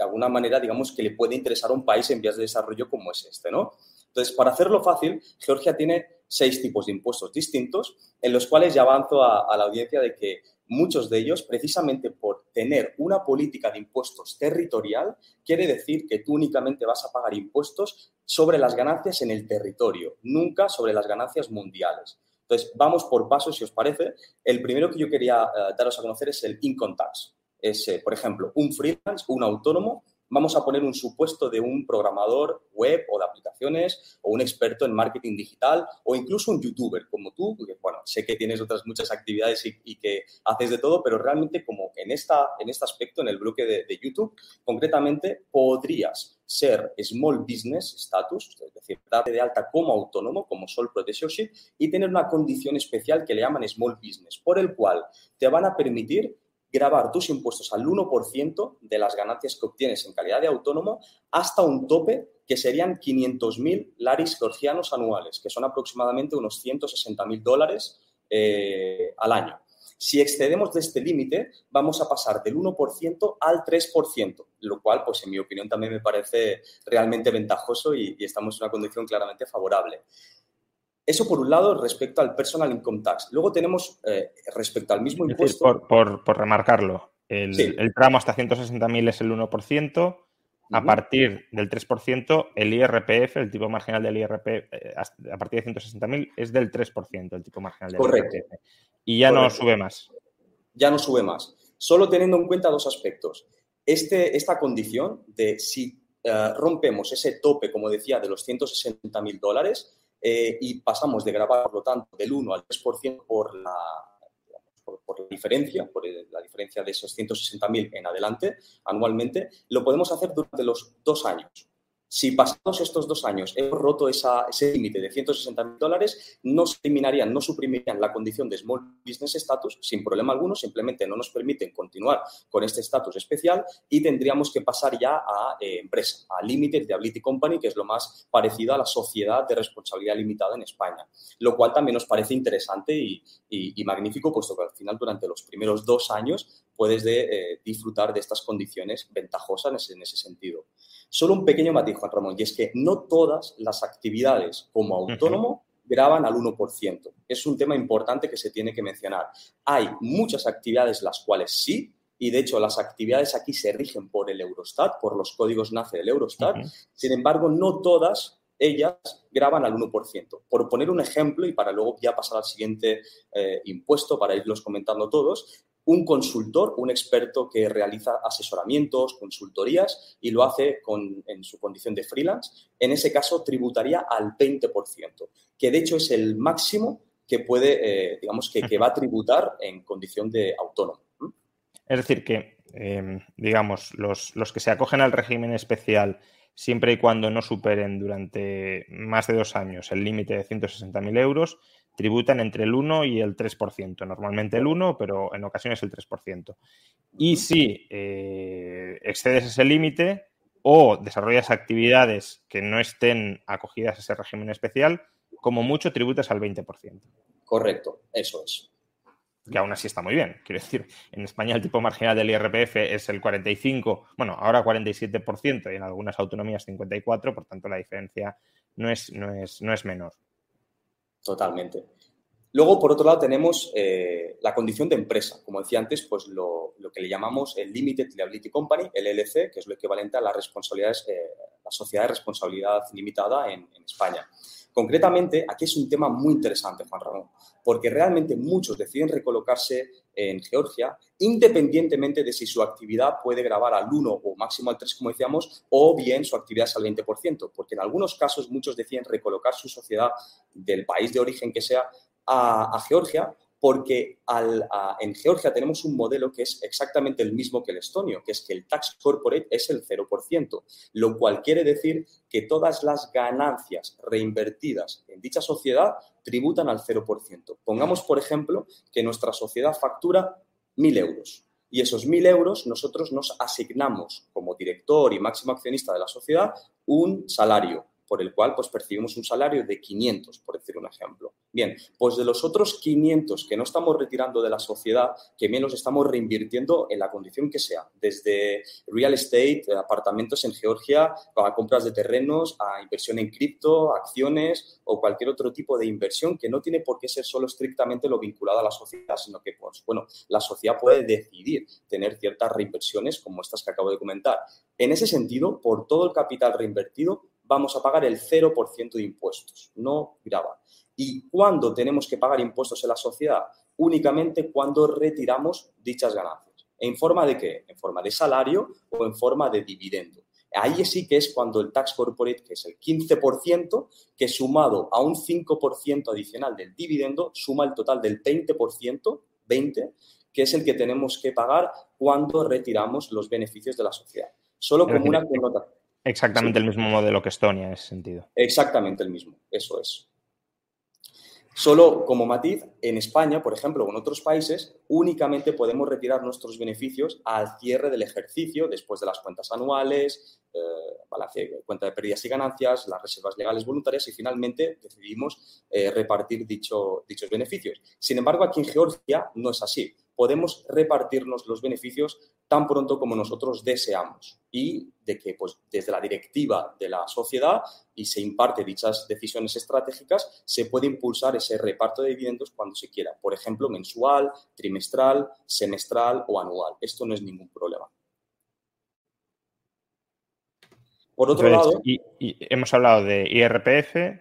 de alguna manera, digamos, que le puede interesar a un país en vías de desarrollo como es este, ¿no? Entonces, para hacerlo fácil, Georgia tiene seis tipos de impuestos distintos, en los cuales ya avanzo a, la audiencia de que muchos de ellos, precisamente por tener una política de impuestos territorial, quiere decir que tú únicamente vas a pagar impuestos sobre las ganancias en el territorio, nunca sobre las ganancias mundiales. Entonces, vamos por pasos, si os parece. El primero que yo quería uh, daros a conocer es el income tax es, por ejemplo, un freelance, un autónomo, vamos a poner un supuesto de un programador web o de aplicaciones o un experto en marketing digital o incluso un youtuber como tú, porque bueno, sé que tienes otras muchas actividades y, que haces de todo, pero realmente como en, esta, en este aspecto, en el bloque de, de YouTube, concretamente podrías ser Small Business Status, es decir, darte de alta como autónomo, como Sole Proprietorship, y tener una condición especial que le llaman Small Business, por el cual te van a permitir grabar tus impuestos al 1% de las ganancias que obtienes en calidad de autónomo hasta un tope que serían 500.000 laris georgianos anuales, que son aproximadamente unos 160.000 dólares eh, al año. Si excedemos de este límite, vamos a pasar del 1% al 3%, lo cual, pues en mi opinión, también me parece realmente ventajoso y, y estamos en una condición claramente favorable. Eso por un lado respecto al personal income tax. Luego tenemos eh, respecto al mismo impuesto. por, remarcarlo, el, tramo hasta 160.000 es el 1%. A partir del 3%, el IRPF, el tipo marginal del IRPF, eh, a partir de 160.000 es del 3%, el tipo marginal del Correcto. IRPF. Y ya no sube más. Ya no sube más. Solo teniendo en cuenta dos aspectos. Este, esta condición de si eh, rompemos ese tope, como decía, de los 160.000 dólares, eh, y pasamos de grabar, por lo tanto, del 1 al 3% por la, por, la diferencia, por la diferencia de esos 160.000 en adelante anualmente, lo podemos hacer durante los dos años. Si pasados estos dos años hemos roto ese límite de 160 mil dólares, no se eliminarían, no suprimirían la condición de Small Business Status sin problema alguno, simplemente no nos permiten continuar con este estatus especial y tendríamos que pasar ya a eh, empresa, a Limited Liability Company, que es lo más parecido a la sociedad de responsabilidad limitada en España, lo cual también nos parece interesante y, magnífico, puesto que al final durante los primeros dos años puedes eh, disfrutar de estas condiciones ventajosas en ese sentido. Solo un pequeño matiz, Juan Ramón, y es que no todas las actividades como autónomo graban al 1%. Es un tema importante que se tiene que mencionar. Hay muchas actividades las cuales sí, y de hecho las actividades aquí se rigen por el Eurostat, por los códigos NACE del Eurostat. Sin embargo, no todas ellas graban al 1%. Por poner un ejemplo y para luego ya pasar al siguiente eh, impuesto para irlos comentando todos, un consultor, un experto que realiza asesoramientos, consultorías y lo hace con, en su condición de freelance, en ese caso tributaría al 20%, que de hecho es el máximo que puede, eh, digamos, que, va a tributar en condición de autónomo. Es decir, que, em, digamos, los, los que se acogen al régimen especial siempre y cuando no superen durante más de dos años el límite de 160.000 euros, tributan entre el 1 y el 3%. Normalmente el 1, pero en ocasiones el 3%. Y si eh, excedes ese límite o desarrollas actividades que no estén acogidas a ese régimen especial, como mucho tributas al 20%. Correcto, eso es. Que aún así está muy bien. Quiero decir, en España el tipo marginal del IRPF es el 45, bueno, ahora 47% y en algunas autonomías 54%, por tanto la diferencia no es, no es, no es menor. Totalmente. Luego, por otro lado, tenemos eh, la condición de empresa. Como decía antes, pues lo, que le llamamos el Limited Liability Company, el LLC, que es lo equivalente a las responsabilidades, eh, la sociedad de responsabilidad limitada en, España. Concretamente, aquí es un tema muy interesante, Juan Ramón, porque realmente muchos deciden recolocarse en Georgia, independientemente de si su actividad puede grabar al 1 o máximo al 3, como decíamos, o bien su actividad es al 20%, porque en algunos casos muchos deciden recolocar su sociedad del país de origen que sea a, Georgia porque en Georgia tenemos un modelo que es exactamente el mismo que el estonio, que es que el tax corporate es el 0%, lo cual quiere decir que todas las ganancias reinvertidas en dicha sociedad tributan al 0%. Pongamos, por ejemplo, que nuestra sociedad factura 1.000 euros y esos 1.000 euros nosotros nos asignamos como director y máximo accionista de la sociedad un salario por el cual pues percibimos un salario de 500, por decir un ejemplo. Bien, pues de los otros 500 que no estamos retirando de la sociedad, que bien los estamos reinvirtiendo en la condición que sea, desde real estate, apartamentos en Georgia, a compras de terrenos, a inversión en cripto, acciones o cualquier otro tipo de inversión que no tiene por qué ser solo estrictamente lo vinculado a la sociedad, sino que, pues, bueno, la sociedad puede decidir tener ciertas reinversiones como estas que acabo de comentar. En ese sentido, por todo el capital reinvertido, vamos a pagar el 0% de impuestos, no graba. ¿Y cuándo tenemos que pagar impuestos en la sociedad? Únicamente cuando retiramos dichas ganancias. ¿En forma de qué? En forma de salario o en forma de dividendo. Ahí sí que es cuando el tax corporate, que es el 15%, que sumado a un 5% adicional del dividendo, suma el total del 20%, 20%, que es el que tenemos que pagar cuando retiramos los beneficios de la sociedad. Solo como una connotación. Exactamente el mismo modelo que Estonia en ese sentido. Exactamente el mismo, eso es. Solo como matiz, en España, por ejemplo, o en otros países, únicamente podemos retirar nuestros beneficios al cierre del ejercicio, después de las cuentas anuales, eh, cuenta de pérdidas y ganancias, las reservas legales voluntarias y finalmente decidimos eh, repartir dichos beneficios. Sin embargo, aquí en Georgia no es así podemos repartirnos los beneficios tan pronto como nosotros deseamos y de que pues, desde la directiva de la sociedad y se imparte dichas decisiones estratégicas, se puede impulsar ese reparto de dividendos cuando se quiera, por ejemplo, mensual, trimestral, semestral o anual. Esto no es ningún problema. Por otro lado... Y, hemos hablado de IRPF,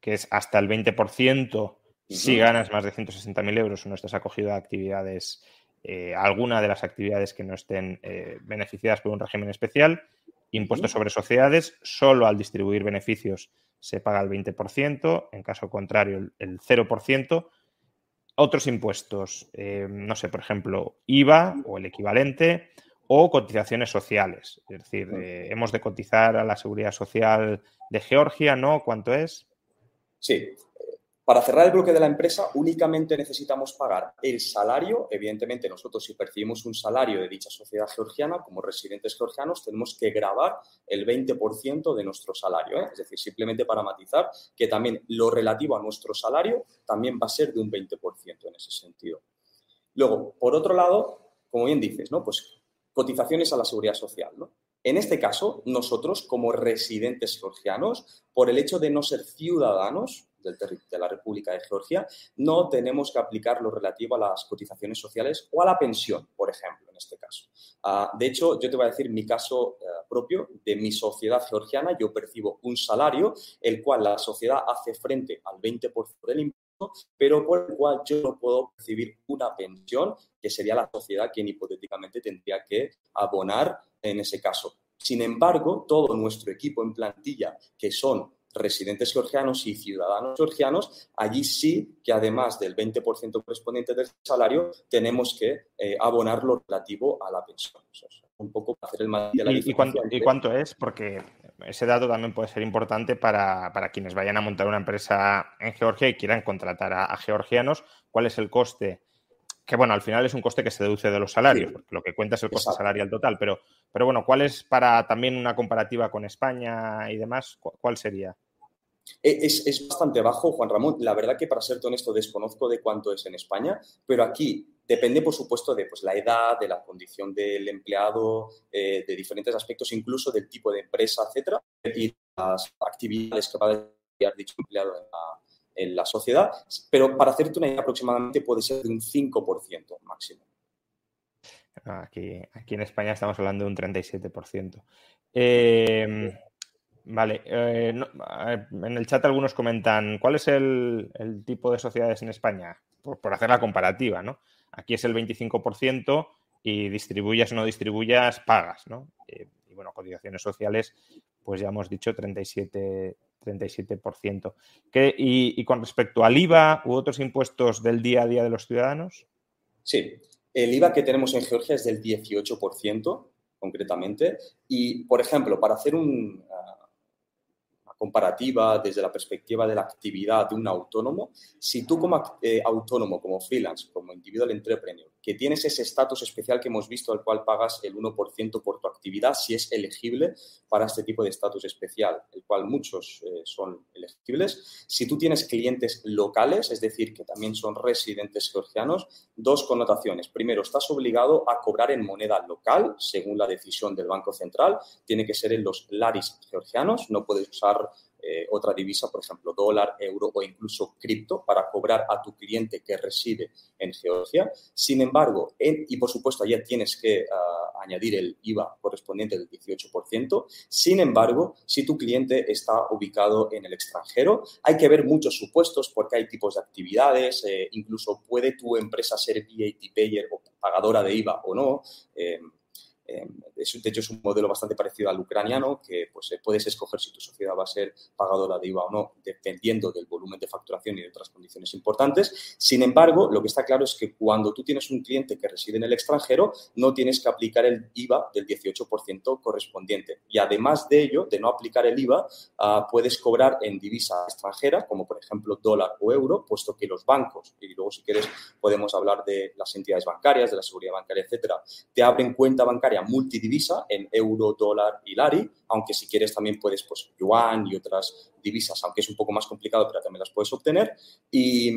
que es hasta el 20% si ganas más de 160.000 euros o no estás acogido a actividades, eh, alguna de las actividades que no estén eh, beneficiadas por un régimen especial, impuestos sobre sociedades, solo al distribuir beneficios se paga el 20%, en caso contrario el, 0%. Otros impuestos, eh, no sé, por ejemplo, IVA o el equivalente, o cotizaciones sociales. Es decir, hemos de cotizar a la seguridad social de Georgia, ¿no? ¿Cuánto es? Sí, para cerrar el bloque de la empresa únicamente necesitamos pagar el salario. Evidentemente, nosotros si percibimos un salario de dicha sociedad georgiana, como residentes georgianos, tenemos que grabar el 20% de nuestro salario. ¿eh? Es decir, simplemente para matizar que también lo relativo a nuestro salario también va a ser de un 20% en ese sentido. Luego, por otro lado, como bien dices, ¿no? Pues cotizaciones a la seguridad social. En este caso, nosotros como residentes georgianos, por el hecho de no ser ciudadanos, de la República de Georgia, no tenemos que aplicar lo relativo a las cotizaciones sociales o a la pensión, por ejemplo, en este caso. Ah, de hecho, yo te voy a decir mi caso eh, propio de mi sociedad georgiana. Yo percibo un salario, el cual la sociedad hace frente al 20% del impuesto, pero por el cual yo no puedo percibir una pensión, que sería la sociedad quien hipotéticamente tendría que abonar en ese caso. Sin embargo, todo nuestro equipo en plantilla, que son residentes georgianos y ciudadanos georgianos, allí sí que además del 20% correspondiente del salario, tenemos que eh, abonar lo relativo a la pensión. un poco para hacer el de la ¿Y, cuánto, ¿Y, cuánto, es? Porque ese dato también puede ser importante para, quienes vayan a montar una empresa en Georgia y quieran contratar a, georgianos. ¿Cuál es el coste? Que bueno, al final es un coste que se deduce de los salarios, porque lo que cuenta es el coste salarial total, pero, pero bueno, ¿cuál es para también una comparativa con España y demás? ¿Cuál sería? E, es, bastante bajo, Juan Ramón. La verdad que, para ser honesto, desconozco de cuánto es en España, pero aquí depende, por supuesto, de pues, la edad, de la condición del empleado, eh, de diferentes aspectos, incluso del tipo de empresa, etcétera, y las actividades que va a desarrollar dicho empleado en la, sociedad. Pero para hacerte una idea, aproximadamente puede ser de un 5% máximo. Aquí, aquí en España estamos hablando de un 37%. Eh, Vale. Eh, en el chat algunos comentan, ¿cuál es el, tipo de sociedades en España? Por, hacer la comparativa, ¿no? Aquí es el 25% y distribuyas o no distribuyas, pagas, ¿no? Eh, y bueno, cotizaciones sociales, pues ya hemos dicho 37%. 37%. y, y con respecto al IVA u otros impuestos del día a día de los ciudadanos? Sí, el IVA que tenemos en Georgia es del 18%, concretamente. Y, por ejemplo, para hacer un, comparativa desde la perspectiva de la actividad de un autónomo, si tú como eh, autónomo, como freelance, como individual entrepreneur, que tienes ese estatus especial que hemos visto al cual pagas el 1% por tu actividad, si es elegible para este tipo de estatus especial, el cual muchos eh, son elegibles. Si tú tienes clientes locales, es decir, que también son residentes georgianos, dos connotaciones. Primero, estás obligado a cobrar en moneda local, según la decisión del Banco Central. Tiene que ser en los laris georgianos, no puedes usar eh, otra divisa, por ejemplo, dólar, euro o incluso cripto, para cobrar a tu cliente que reside en Georgia. Sin embargo, y por supuesto, ya tienes que ah, añadir el IVA correspondiente del 18%. Sin embargo, si tu cliente está ubicado en el extranjero, hay que ver muchos supuestos porque hay tipos de actividades, eh, incluso puede tu empresa ser VAT payer o pagadora de IVA o no. Eh, de hecho, es un modelo bastante parecido al ucraniano, que pues, eh, puedes escoger si tu sociedad va a ser pagadora de IVA o no, dependiendo del volumen de facturación y de otras condiciones importantes. Sin embargo, lo que está claro es que cuando tú tienes un cliente que reside en el extranjero, no tienes que aplicar el IVA del 18% correspondiente. Y además de ello, de no aplicar el IVA, ah, puedes cobrar en divisa extranjera, como por ejemplo dólar o euro, puesto que los bancos, y luego si quieres podemos hablar de las entidades bancarias, de la seguridad bancaria, etcétera, te abren cuenta bancaria multidivisa en euro, dólar y lari, aunque si quieres también puedes, pues, yuan y otras divisas, aunque es un poco más complicado, pero también las puedes obtener. Y,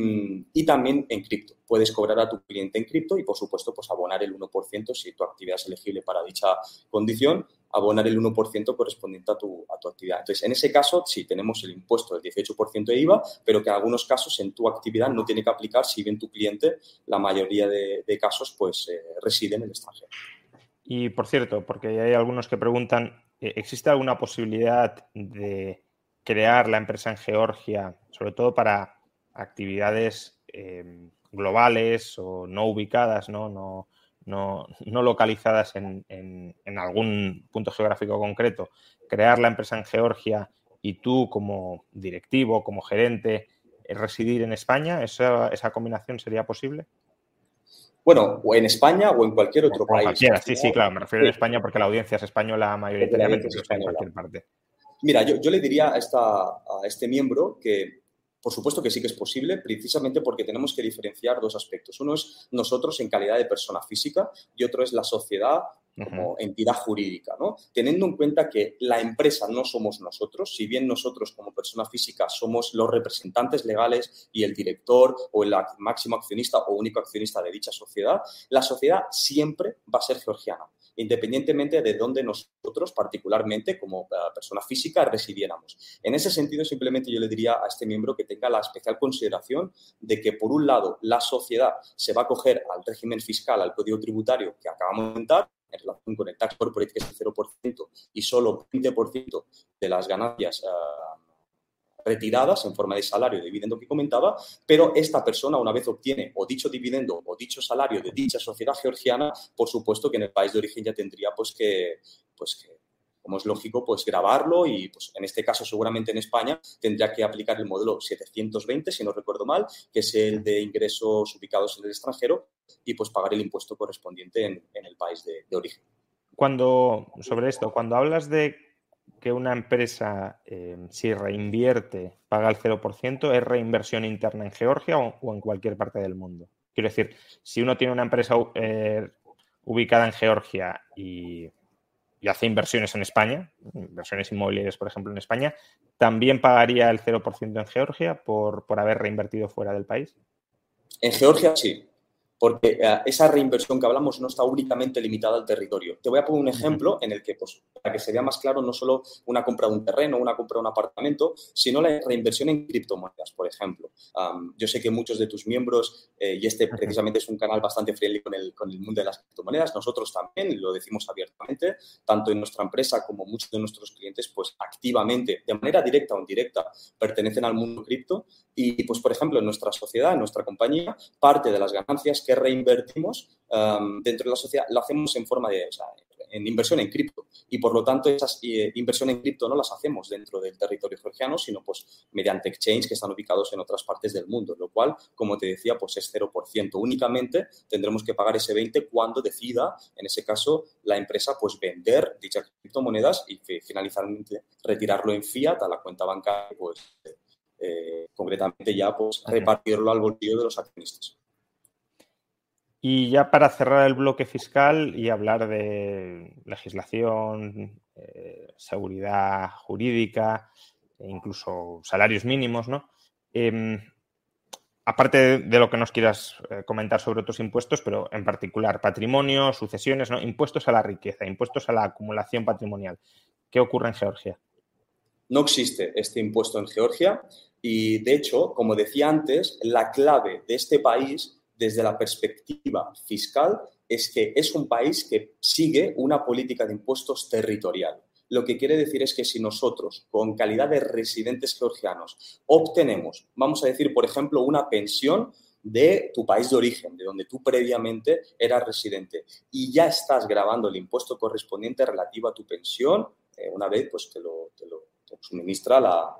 y también en cripto. Puedes cobrar a tu cliente en cripto y, por supuesto, pues abonar el 1% si tu actividad es elegible para dicha condición abonar el 1% correspondiente a tu, a tu actividad. Entonces, en ese caso, sí, tenemos el impuesto del 18% de IVA, pero que en algunos casos en tu actividad no tiene que aplicar si bien tu cliente, la mayoría de, casos, pues eh, reside en el extranjero. Y por cierto, porque hay algunos que preguntan, eh, ¿existe alguna posibilidad de crear la empresa en Georgia, sobre todo para actividades eh, globales o no ubicadas, no, no, no, no localizadas en, en, algún punto geográfico concreto, crear la empresa en Georgia y tú como directivo, como gerente, residir en España? ¿Esa, esa combinación sería posible? Bueno, o en España o en cualquier otro país. sí, sí, claro, me refiero a España porque la audiencia es española mayoritariamente, en cualquier parte. Mira, yo, le diría a, esta, a este miembro que por supuesto que sí que es posible, precisamente porque tenemos que diferenciar dos aspectos. Uno es nosotros en calidad de persona física y otro es la sociedad como entidad jurídica, ¿no? Teniendo en cuenta que la empresa no somos nosotros, si bien nosotros como persona física somos los representantes legales y el director o el máximo accionista o único accionista de dicha sociedad, la sociedad siempre va a ser georgiana independientemente de dónde nosotros, particularmente como eh, persona física, residiéramos. En ese sentido, simplemente yo le diría a este miembro que tenga la especial consideración de que, por un lado, la sociedad se va a acoger al régimen fiscal, al código tributario que acabamos de comentar, en relación con el tax corporate, que es el 0%, y solo 20% de las ganancias uh, retiradas en forma de salario y dividendo que comentaba, pero esta persona una vez obtiene o dicho dividendo o dicho salario de dicha sociedad georgiana, por supuesto que en el país de origen ya tendría pues que, pues que como es lógico, pues grabarlo y pues en este caso seguramente en España tendría que aplicar el modelo 720, si no recuerdo mal, que es el de ingresos ubicados en el extranjero y pues pagar el impuesto correspondiente en, el país de, de origen. Cuando, sobre esto, cuando hablas de que una empresa, eh, si reinvierte, paga el 0%, ¿es reinversión interna en Georgia o, en cualquier parte del mundo? Quiero decir, si uno tiene una empresa eh, ubicada en Georgia y, hace inversiones en España, inversiones inmobiliarias, por ejemplo, en España, ¿también pagaría el 0% en Georgia por, por haber reinvertido fuera del país? En Georgia sí porque eh, esa reinversión que hablamos no está únicamente limitada al territorio. Te voy a poner un ejemplo en el que, pues, para que se vea más claro, no solo una compra de un terreno, una compra de un apartamento, sino la reinversión en criptomonedas, por ejemplo. yo sé que muchos de tus miembros, eh, y este precisamente es un canal bastante friendly con el, con el mundo de las criptomonedas, nosotros también lo decimos abiertamente, tanto en nuestra empresa como muchos de nuestros clientes, pues activamente, de manera directa o indirecta, pertenecen al mundo cripto. Y, pues, por ejemplo, en nuestra sociedad, en nuestra compañía, parte de las ganancias que reinvertimos um, dentro de la sociedad lo hacemos en forma de, en inversión en cripto. Y por lo tanto, esas eh, inversiones en cripto no las hacemos dentro del territorio georgiano, sino pues mediante exchange que están ubicados en otras partes del mundo, lo cual, como te decía, pues es 0%. Únicamente tendremos que pagar ese 20 cuando decida, en ese caso, la empresa pues vender dichas criptomonedas y finalmente retirarlo en fiat a la cuenta bancaria, pues eh, concretamente ya pues repartirlo al bolsillo de los accionistas. Y ya para cerrar el bloque fiscal y hablar de legislación, eh, seguridad jurídica, e incluso salarios mínimos, ¿no? Em, aparte de lo que nos quieras eh, comentar sobre otros impuestos, pero en particular patrimonio, sucesiones, ¿no? impuestos a la riqueza, impuestos a la acumulación patrimonial. ¿Qué ocurre en Georgia? No existe este impuesto en Georgia y, de hecho, como decía antes, la clave de este país desde la perspectiva fiscal es que es un país que sigue una política de impuestos territorial. Lo que quiere decir es que si nosotros, con calidad de residentes georgianos, obtenemos, vamos a decir, por ejemplo, una pensión de tu país de origen, de donde tú previamente eras residente, y ya estás grabando el impuesto correspondiente relativo a tu pensión, eh, una vez pues, te, lo, te lo suministra la,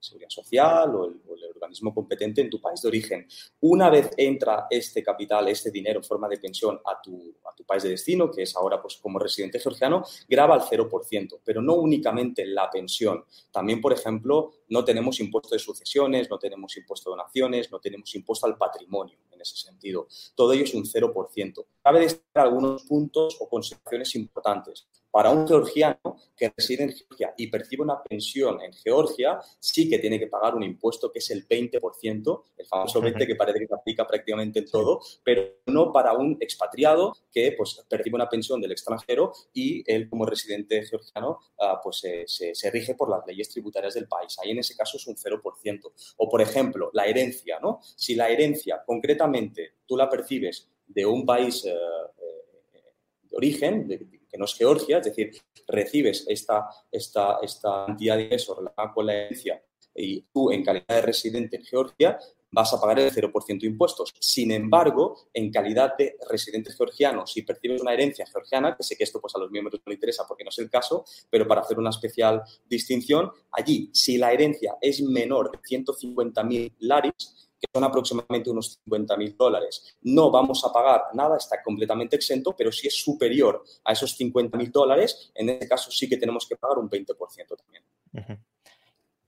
Seguridad Social o el, organismo competente en tu país de origen. Una vez entra este capital, este dinero en forma de pensión a tu, a tu país de destino, que es ahora pues, como residente georgiano, graba al 0%, pero no únicamente la pensión. También, por ejemplo, no tenemos impuesto de sucesiones, no tenemos impuesto de donaciones, no tenemos impuesto al patrimonio en ese sentido. Todo ello es un 0%. Cabe destacar algunos puntos o consideraciones importantes. Para un georgiano que reside en Georgia y percibe una pensión en Georgia, sí que tiene que pagar un impuesto que es el 20%, el famoso 20 que parece que se aplica prácticamente en todo, pero no para un expatriado que pues, percibe una pensión del extranjero y él como residente georgiano ah, pues, se, rige por las leyes tributarias del país. Ahí en ese caso es un 0%. O, por ejemplo, la herencia, ¿no? Si la herencia concretamente tú la percibes de un país eh, eh, de origen, de, no es Georgia, es decir, recibes esta, esta, esta cantidad de eso relacionada con la herencia y tú en calidad de residente en Georgia vas a pagar el 0% de impuestos. Sin embargo, en calidad de residente georgiano, si percibes una herencia georgiana, que sé que esto pues a los miembros no les interesa porque no es el caso, pero para hacer una especial distinción, allí, si la herencia es menor de 150.000 laris, que son aproximadamente unos 50.000 dólares. No vamos a pagar nada, está completamente exento, pero si es superior a esos 50.000 dólares, en este caso sí que tenemos que pagar un 20% también.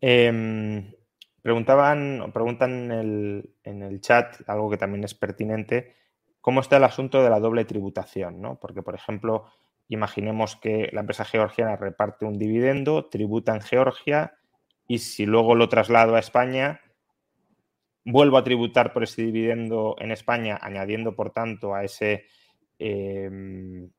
Em, preguntaban, preguntan en el, en el, chat algo que también es pertinente, ¿cómo está el asunto de la doble tributación? ¿no? Porque, por ejemplo, imaginemos que la empresa georgiana reparte un dividendo, tributa en Georgia y si luego lo traslado a España, vuelvo a tributar por ese dividendo en España, añadiendo, por tanto, a ese... Em,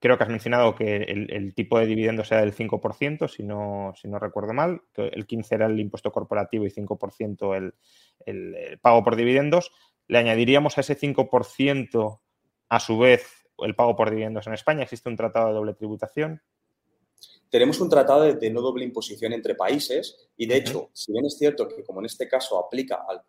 creo que has mencionado que el, tipo de dividendo sea del 5%, si no, si no recuerdo mal, que el 15% era el impuesto corporativo y 5% el, el, pago por dividendos. Le añadiríamos a ese 5% a su vez el pago por dividendos en España. ¿Existe un tratado de doble tributación? Tenemos un tratado de, no doble imposición entre países y, de hecho, si bien es cierto que, como en este caso aplica al,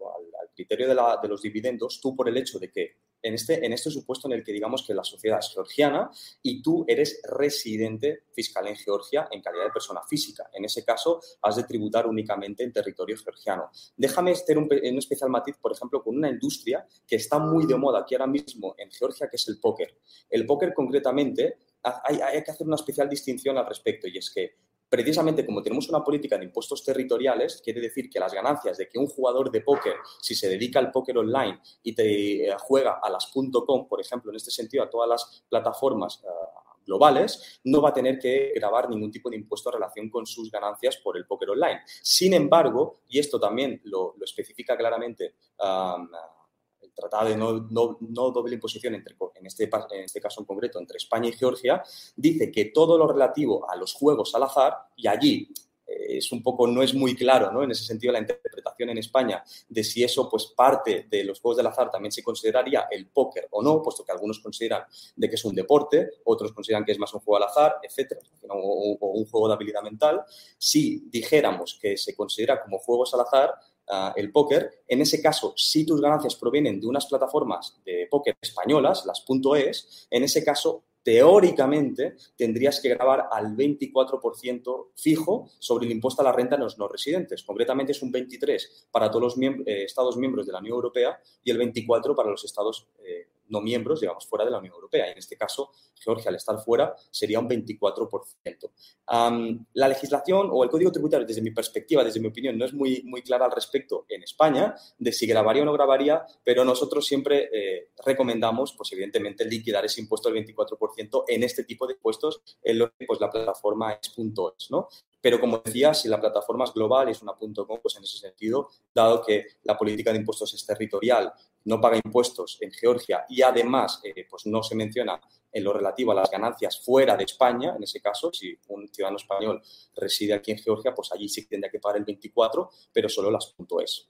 criterio de, los dividendos, tú por el hecho de que en este, en este supuesto en el que digamos que la sociedad es georgiana y tú eres residente fiscal en Georgia en calidad de persona física. En ese caso, has de tributar únicamente en territorio georgiano. Déjame hacer un, un especial matiz, por ejemplo, con una industria que está muy de moda aquí ahora mismo en Georgia, que es el póker. El póker concretamente hay, que hacer una especial distinción al respecto y es que precisamente como tenemos una política de impuestos territoriales, quiere decir que las ganancias de que un jugador de póker, si se dedica al póker online y te eh, juega a las .com, por ejemplo, en este sentido, a todas las plataformas eh, globales, no va a tener que grabar ningún tipo de impuesto en relación con sus ganancias por el póker online. Sin embargo, y esto también lo, especifica claramente tratado de no, doble imposición en, este, en este caso en concreto entre España y Georgia, dice que todo lo relativo a los juegos al azar, y allí eh, es un poco, no es muy claro, ¿no? En ese sentido, la interpretación en España de si eso, pues, parte de los juegos del azar también se consideraría el póker o no, puesto que algunos consideran de que es un deporte, otros consideran que es más un juego al azar, etcétera, o un juego de habilidad mental. Si dijéramos que se considera como juegos al azar, el póker, en ese caso, si tus ganancias provienen de unas plataformas de póker españolas, las .es, en ese caso, teóricamente, tendrías que grabar al 24% fijo sobre el impuesto a la renta en los no residentes. Concretamente es un 23% para todos los eh, Estados miembros de la Unión Europea y el 24% para los Estados eh, no miembros, digamos, fuera de la Unión Europea. En este caso, Georgia, al estar fuera, sería un 24%. la legislación o el código tributario, desde mi perspectiva, desde mi opinión, no es muy, muy clara al respecto en España, de si grabaría o no grabaría, pero nosotros siempre eh, recomendamos, pues evidentemente, liquidar ese impuesto del 24% en este tipo de impuestos en lo que pues, la plataforma es .es, ¿no? Pero como decía, si la plataforma es global y es una .com, pues en ese sentido, dado que la política de impuestos es territorial no paga impuestos en Georgia y además eh, pues no se menciona en lo relativo a las ganancias fuera de España, en ese caso, si un ciudadano español reside aquí en Georgia, pues allí sí tendría que pagar el 24, pero solo las .es.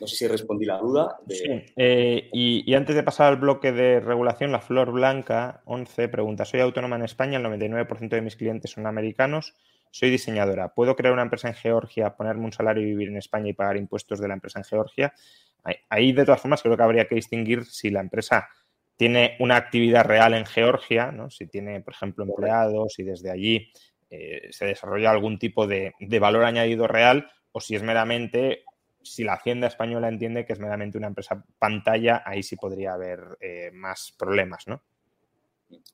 No sé si respondí la duda. Sí. Eh, y, y, antes de pasar al bloque de regulación, la Flor Blanca 11 pregunta, soy autónoma en España, el 99% de mis clientes son americanos, soy diseñadora, ¿puedo crear una empresa en Georgia, ponerme un salario y vivir en España y pagar impuestos de la empresa en Georgia? Ahí, de todas formas, creo que habría que distinguir si la empresa tiene una actividad real en Georgia, ¿no? si tiene, por ejemplo, empleados y desde allí eh, se desarrolla algún tipo de, valor añadido real o si es meramente, si la Hacienda española entiende que es meramente una empresa pantalla, ahí sí podría haber eh, más problemas, ¿no?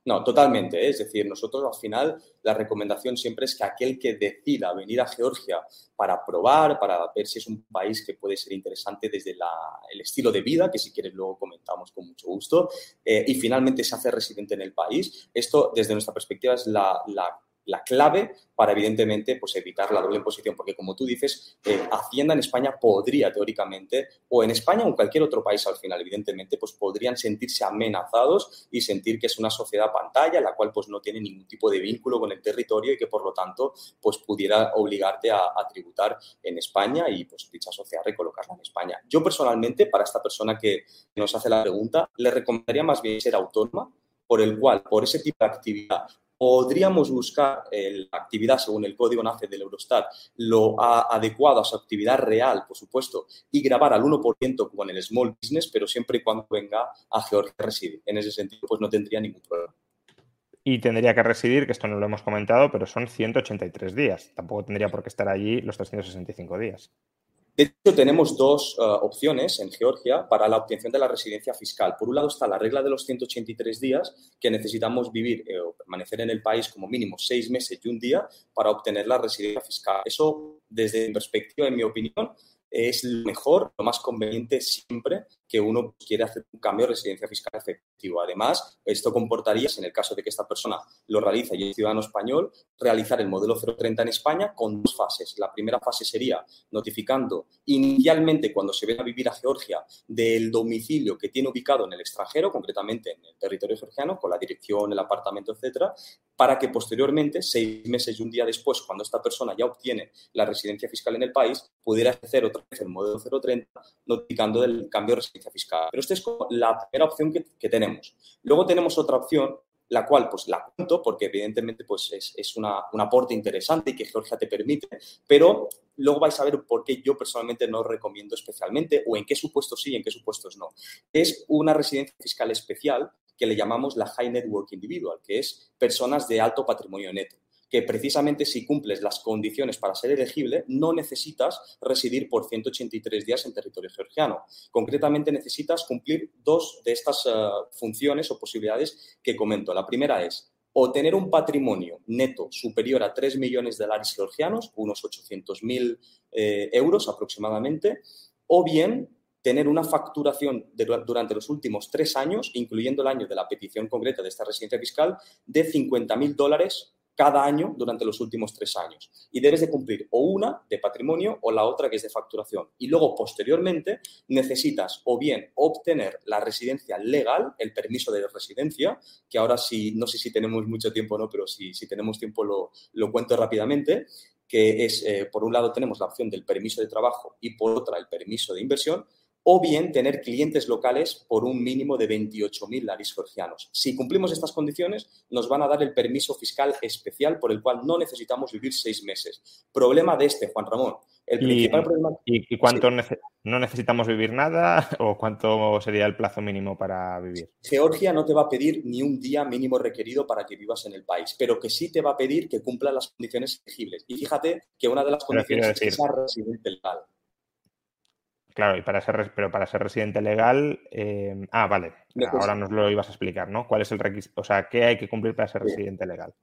No, totalmente. ¿eh? Es decir, nosotros al final la recomendación siempre es que aquel que decida venir a Georgia para probar, para ver si es un país que puede ser interesante desde el estilo de vida, que si quieres luego comentamos con mucho gusto, y finalmente se hace residente en el país, esto desde nuestra perspectiva es la, la la clave para, evidentemente, pues evitar la doble imposición, porque como tú dices, eh, Hacienda en España podría, teóricamente, o en España o en cualquier otro país al final, evidentemente, pues podrían sentirse amenazados y sentir que es una sociedad pantalla, la cual pues no tiene ningún tipo de vínculo con el territorio y que, por lo tanto, pues pudiera obligarte a, tributar en España y pues dicha sociedad recolocarla en España. Yo personalmente, para esta persona que nos hace la pregunta, le recomendaría más bien ser autónoma, por el cual, por ese tipo de actividad, podríamos buscar la actividad según el código NACE del Eurostat, lo adecuado a su actividad real, por supuesto, y grabar al 1% como en el small business, pero siempre y cuando venga a Georgia residir. En ese sentido, pues no tendría ningún problema. Y tendría que residir, que esto no lo hemos comentado, pero son 183 días. Tampoco tendría por qué estar allí los 365 días. De hecho, tenemos dos eh, opciones en Georgia para la obtención de la residencia fiscal. Por un lado está la regla de los 183 días, que necesitamos vivir eh, o permanecer en el país como mínimo seis meses y un día para obtener la residencia fiscal. Eso, desde mi perspectiva, en mi opinión, es lo mejor, lo más conveniente siempre que uno quiere hacer un cambio de residencia fiscal efectivo. Además, esto comportaría, en el caso de que esta persona lo realice y es ciudadano español, realizar el modelo 030 en España con dos fases. La primera fase sería notificando inicialmente cuando se venga a vivir a Georgia del domicilio que tiene ubicado en el extranjero, concretamente en el territorio georgiano, con la dirección, el apartamento, etcétera, para que posteriormente, seis meses y un día después, cuando esta persona ya obtiene la residencia fiscal en el país, pudiera hacer otra vez el modelo 030, notificando del cambio de residencia fiscal. Pero esta es la primera opción que, tenemos. Luego tenemos otra opción la cual pues la cuento porque evidentemente pues es, una, un aporte interesante y que Georgia te permite, pero luego vais a ver por qué yo personalmente no recomiendo especialmente o en qué supuestos sí y en qué supuestos no. Es una residencia fiscal especial que le llamamos la High Network Individual, que es personas de alto patrimonio neto que precisamente si cumples las condiciones para ser elegible, no necesitas residir por 183 días en territorio georgiano. Concretamente necesitas cumplir dos de estas eh, funciones o posibilidades que comento. La primera es o tener un patrimonio neto superior a 3 millones de dólares georgianos, unos 800.000 eh, euros aproximadamente, o bien tener una facturación durante los últimos tres años, incluyendo el año de la petición concreta de esta residencia fiscal, de 50.000 dólares cada año durante los últimos tres años. Y debes de cumplir o una de patrimonio o la otra que es de facturación. Y luego, posteriormente, necesitas o bien obtener la residencia legal, el permiso de residencia, que ahora sí, no sé si tenemos mucho tiempo o no, pero si, si tenemos tiempo lo, lo cuento rápidamente, que es, eh, por un lado tenemos la opción del permiso de trabajo y por otra el permiso de inversión, o bien tener clientes locales por un mínimo de 28.000 laris georgianos. Si cumplimos estas condiciones, nos van a dar el permiso fiscal especial por el cual no necesitamos vivir seis meses. Problema de este, Juan Ramón. El principal problema... ¿Y, cuánto no necesitamos vivir nada o cuánto sería el plazo mínimo para vivir? Georgia no te va a pedir ni un día mínimo requerido para que vivas en el país, pero que sí te va a pedir que cumpla las condiciones elegibles. Y fíjate que una de las condiciones es que sea residente legal. Claro, y para ser, pero para ser residente legal, eh, ah, vale, ahora nos lo ibas a explicar, ¿no? ¿Cuál es el requisito? O sea, ¿qué hay que cumplir para ser residente legal?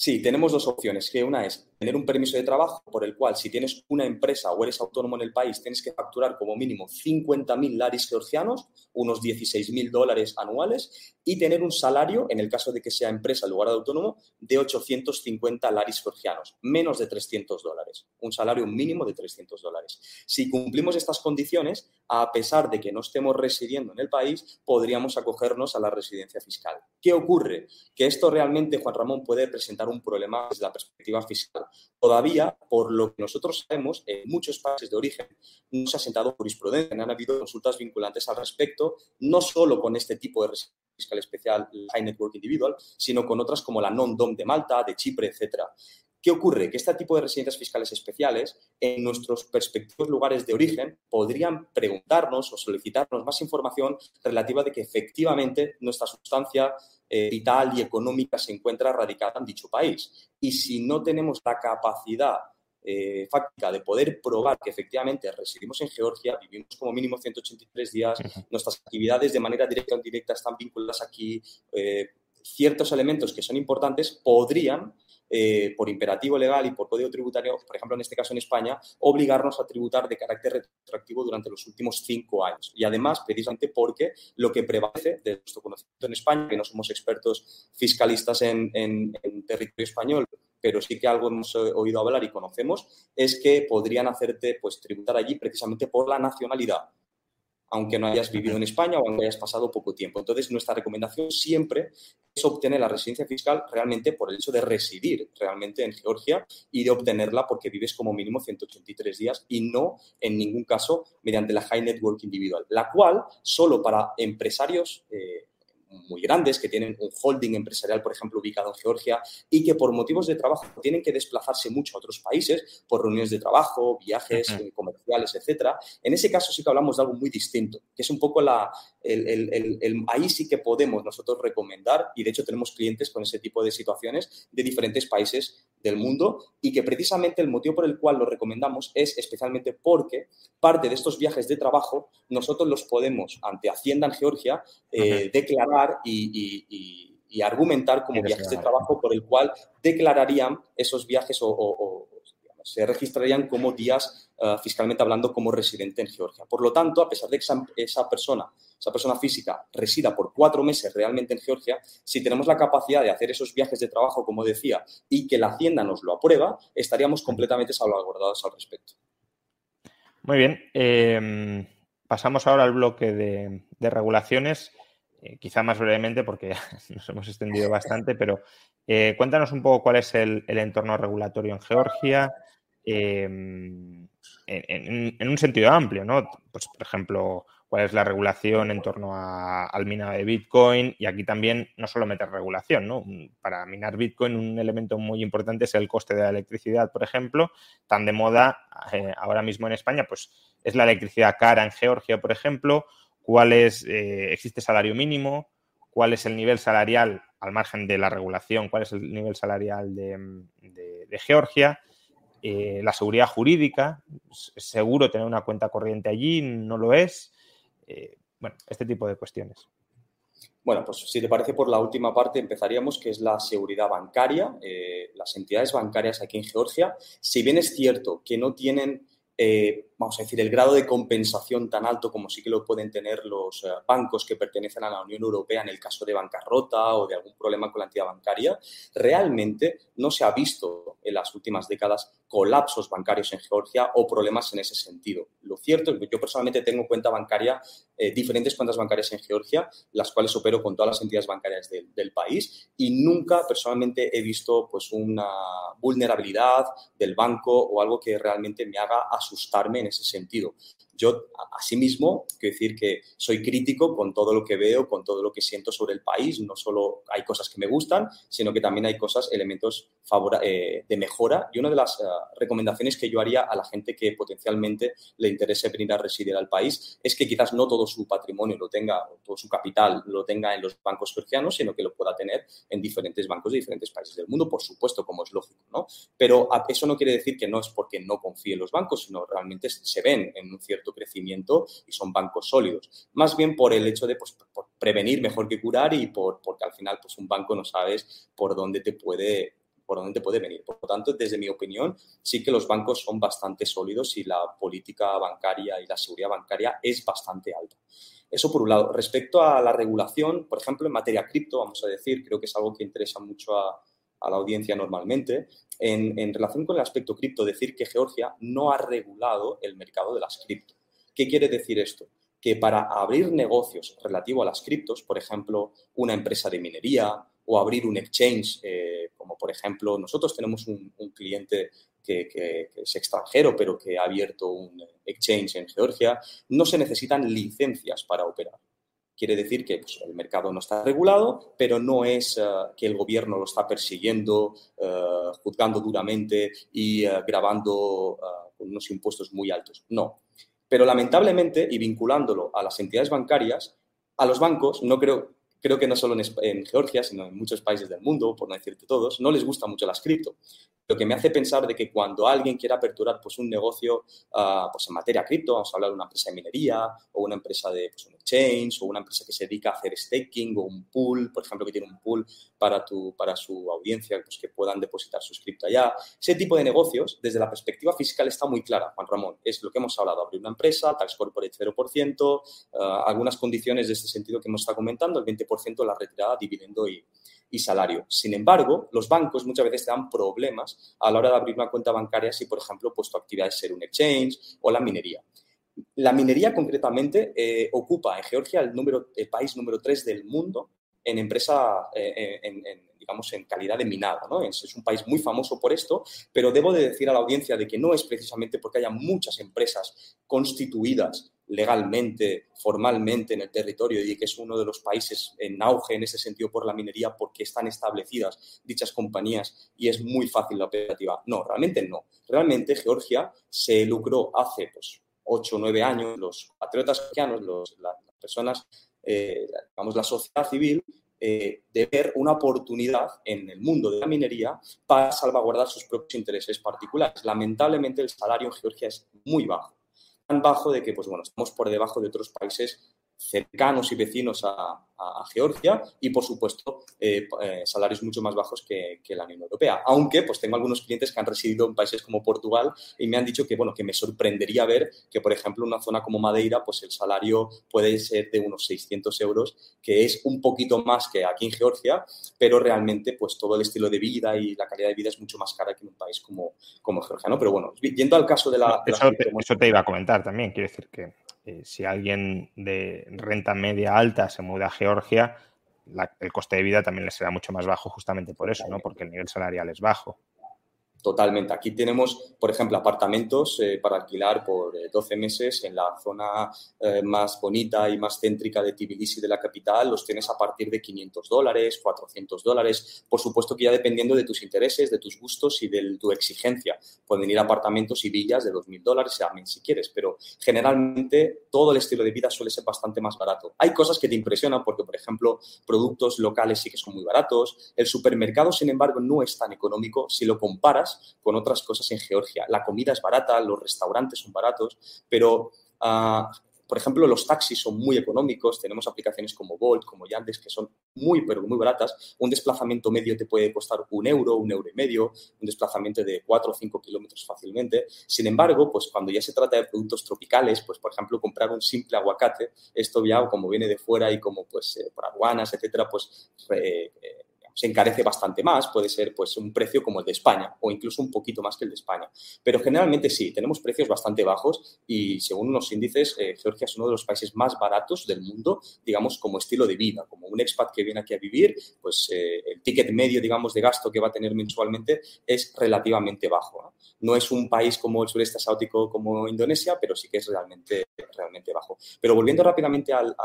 Sí, tenemos dos opciones, que una es tener un permiso de trabajo por el cual si tienes una empresa o eres autónomo en el país tienes que facturar como mínimo 50.000 laris georgianos, unos 16.000 dólares anuales, y tener un salario, en el caso de que sea empresa en lugar de autónomo, de 850 laris georgianos, menos de 300 dólares, un salario mínimo de 300 dólares. Si cumplimos estas condiciones, a pesar de que no estemos residiendo en el país, podríamos acogernos a la residencia fiscal. ¿Qué ocurre? Que esto realmente, Juan Ramón, puede presentar un problema desde la perspectiva fiscal. Todavía, por lo que nosotros sabemos, en muchos países de origen no se ha sentado jurisprudencia, no han habido consultas vinculantes al respecto, no solo con este tipo de fiscal especial, High Network Individual, sino con otras como la Non-DOM de Malta, de Chipre, etc. ¿Qué ocurre? Que este tipo de residencias fiscales especiales, en nuestros perspectivos lugares de origen, podrían preguntarnos o solicitarnos más información relativa de que efectivamente nuestra sustancia eh, vital y económica se encuentra radicada en dicho país. Y si no tenemos la capacidad eh, fáctica de poder probar que efectivamente residimos en Georgia, vivimos como mínimo 183 días, nuestras actividades de manera directa o indirecta están vinculadas aquí, eh, ciertos elementos que son importantes podrían eh, por imperativo legal y por código tributario, por ejemplo, en este caso en España, obligarnos a tributar de carácter retroactivo durante los últimos cinco años. Y además, precisamente porque lo que prevalece de nuestro conocimiento en España, que no somos expertos fiscalistas en, en territorio español, pero sí que algo hemos oído hablar y conocemos, es que podrían hacerte pues, tributar allí precisamente por la nacionalidad aunque no hayas vivido en España o aunque hayas pasado poco tiempo. Entonces, nuestra recomendación siempre es obtener la residencia fiscal realmente por el hecho de residir realmente en Georgia y de obtenerla porque vives como mínimo 183 días y no en ningún caso mediante la High Network individual, la cual solo para empresarios eh, muy grandes, que tienen un holding empresarial, por ejemplo, ubicado en Georgia, y que por motivos de trabajo tienen que desplazarse mucho a otros países, por reuniones de trabajo, viajes comerciales, etcétera. En ese caso sí que hablamos de algo muy distinto, que es un poco la, el, ahí sí que podemos nosotros recomendar, y de hecho tenemos clientes con ese tipo de situaciones de diferentes países del mundo, y que precisamente el motivo por el cual lo recomendamos es especialmente porque parte de estos viajes de trabajo nosotros los podemos, ante Hacienda en Georgia, eh, declarar y, argumentar como viajes de trabajo por el cual declararían esos viajes o, se registrarían como días eh, fiscalmente hablando como residente en Georgia. Por lo tanto, a pesar de que esa, persona, esa persona física resida por cuatro meses realmente en Georgia, si tenemos la capacidad de hacer esos viajes de trabajo, como decía, y que la Hacienda nos lo aprueba, estaríamos completamente salvaguardados al respecto. Muy bien. Em, pasamos ahora al bloque de, regulaciones, eh, quizá más brevemente porque nos hemos extendido bastante, pero eh, cuéntanos un poco cuál es el, entorno regulatorio en Georgia, em, en, un sentido amplio, ¿no? Pues, por ejemplo, cuál es la regulación en torno al minado de Bitcoin y aquí también no solo meter regulación, ¿no? Para minar Bitcoin un elemento muy importante es el coste de la electricidad, por ejemplo, tan de moda eh, ahora mismo en España, pues es la electricidad cara en Georgia, por ejemplo, cuál es, eh, existe salario mínimo, cuál es el nivel salarial al margen de la regulación, cuál es el nivel salarial de Georgia eh, la seguridad jurídica, es seguro tener una cuenta corriente allí, no lo es. Eh, bueno, este tipo de cuestiones. Bueno, pues si te parece por la última parte empezaríamos, que es la seguridad bancaria. Eh, las entidades bancarias aquí en Georgia, si bien es cierto que no tienen vamos a decir, el grado de compensación tan alto como sí que lo pueden tener los eh, bancos que pertenecen a la Unión Europea en el caso de bancarrota o de algún problema con la entidad bancaria, realmente no se ha visto en las últimas décadas colapsos bancarios en Georgia o problemas en ese sentido. Lo cierto es que yo personalmente tengo cuenta bancaria, eh, diferentes cuentas bancarias en Georgia, las cuales opero con todas las entidades bancarias del país y nunca personalmente he visto pues una vulnerabilidad del banco o algo que realmente me haga asustarme en ese sentido. Yo, asimismo, quiero decir que soy crítico con todo lo que veo, con todo lo que siento sobre el país. No solo hay cosas que me gustan, sino que también hay cosas, elementos eh, de mejora. Y una de las eh, recomendaciones que yo haría a la gente que potencialmente le interese venir a residir al país es que quizás no todo su patrimonio lo tenga, todo su capital lo tenga en los bancos georgianos, sino que lo pueda tener en diferentes bancos de diferentes países del mundo, por supuesto, como es lógico. ¿no? Pero eso no quiere decir que no es porque no confíe en los bancos, sino realmente se ven en un cierto crecimiento y son bancos sólidos. Más bien por el hecho de pues, prevenir mejor que curar y por, porque al final pues, un banco no sabes por dónde te puede por dónde te puede venir. Por lo tanto, desde mi opinión, sí que los bancos son bastante sólidos y la política bancaria y la seguridad bancaria es bastante alta. Eso por un lado. Respecto a la regulación, por ejemplo, en materia cripto, vamos a decir, creo que es algo que interesa mucho a, la audiencia normalmente. En, en, relación con el aspecto cripto, decir que Georgia no ha regulado el mercado de las cripto. ¿Qué quiere decir esto? Que para abrir negocios relativo a las criptos, por ejemplo, una empresa de minería o abrir un exchange, eh, como por ejemplo, nosotros tenemos un, cliente que, es extranjero, pero que ha abierto un exchange en Georgia, no se necesitan licencias para operar. quiere decir que pues, el mercado no está regulado, pero no es que el gobierno lo está persiguiendo, juzgando duramente y grabando con unos impuestos muy altos. No. Pero lamentablemente, y vinculándolo a las entidades bancarias, a los bancos, no creo, creo que no solo en, Georgia, sino en muchos países del mundo, por no decirte todos, no les gusta mucho las cripto. Lo que me hace pensar de que cuando alguien quiera aperturar pues, un negocio uh, pues, en materia cripto, vamos a hablar de una empresa de minería o una empresa de pues, un exchange o una empresa que se dedica a hacer staking o un pool, por ejemplo, que tiene un pool para, tu, para su audiencia, pues, que puedan depositar sus cripto allá. Ese tipo de negocios, desde la perspectiva fiscal, está muy clara, Juan Ramón. Es lo que hemos hablado, abrir una empresa, tax corporate 0%, uh, algunas condiciones de este sentido que hemos estado comentando, el 20% la retirada, dividendo y, y salario. Sin embargo, los bancos muchas veces te dan problemas a la hora de abrir una cuenta bancaria si, por ejemplo, pues, tu actividad es ser un exchange o la minería. La minería concretamente eh, ocupa en Georgia el, número, el país número 3 del mundo en empresa, eh, en, digamos, en calidad de minado. ¿no? Es, un país muy famoso por esto, pero debo de decir a la audiencia de que no es precisamente porque haya muchas empresas constituidas legalmente, formalmente en el territorio y que es uno de los países en auge en ese sentido por la minería porque están establecidas dichas compañías y es muy fácil la operativa. No, realmente no. Realmente Georgia se lucró hace pues, 8 o 9 años, los patriotas georgianos, las personas, eh, digamos, la sociedad civil, eh, de ver una oportunidad en el mundo de la minería para salvaguardar sus propios intereses particulares. Lamentablemente el salario en Georgia es muy bajo tan bajo de que, pues bueno, estamos por debajo de otros países cercanos y vecinos a, Georgia y, por supuesto, eh, eh, salarios mucho más bajos que, la Unión Europea. Aunque, pues tengo algunos clientes que han residido en países como Portugal y me han dicho que, bueno, que me sorprendería ver que, por ejemplo, en una zona como Madeira, pues el salario puede ser de unos 600 euros, que es un poquito más que aquí en Georgia, pero realmente, pues todo el estilo de vida y la calidad de vida es mucho más cara que en un país como, como Georgia, ¿no? Pero bueno, yendo al caso de la... eso, eso te iba a comentar también, quiero decir que eh, si alguien de renta media alta se muda a Georgia, el coste de vida también le será mucho más bajo justamente por eso, ¿no? Porque el nivel salarial es bajo. Totalmente. Aquí tenemos, por ejemplo, apartamentos eh, para alquilar por 12 eh, meses en la zona eh, más bonita y más céntrica de Tbilisi, de la capital. Los tienes a partir de 500 dólares, 400 dólares. Por supuesto que ya dependiendo de tus intereses, de tus gustos y de tu exigencia. Pueden ir apartamentos y villas de 2.000 dólares también si quieres, pero generalmente todo el estilo de vida suele ser bastante más barato. Hay cosas que te impresionan porque, por ejemplo, productos locales sí que son muy baratos. El supermercado, sin embargo, no es tan económico si lo comparas con otras cosas en Georgia. La comida es barata, los restaurantes son baratos, pero ah, por ejemplo, los taxis son muy económicos, tenemos aplicaciones como Bolt, como Yandex, que son muy, pero muy baratas. Un desplazamiento medio te puede costar un euro, un euro y medio, un desplazamiento de cuatro o cinco kilómetros fácilmente. Sin embargo, pues cuando ya se trata de productos tropicales, pues por ejemplo, comprar un simple aguacate, esto ya como viene de fuera y como pues eh, por aduanas, etcétera, pues eh, se encarece bastante más, puede ser pues un precio como el de España o incluso un poquito más que el de España. Pero generalmente sí, tenemos precios bastante bajos y según unos índices, eh, Georgia es uno de los países más baratos del mundo, digamos, como estilo de vida, como un expat que viene aquí a vivir, pues eh, el ticket medio, digamos, de gasto que va a tener mensualmente es relativamente bajo. ¿no? es un país como el sureste asiático, como Indonesia, pero sí que es realmente, realmente bajo. Pero volviendo rápidamente al,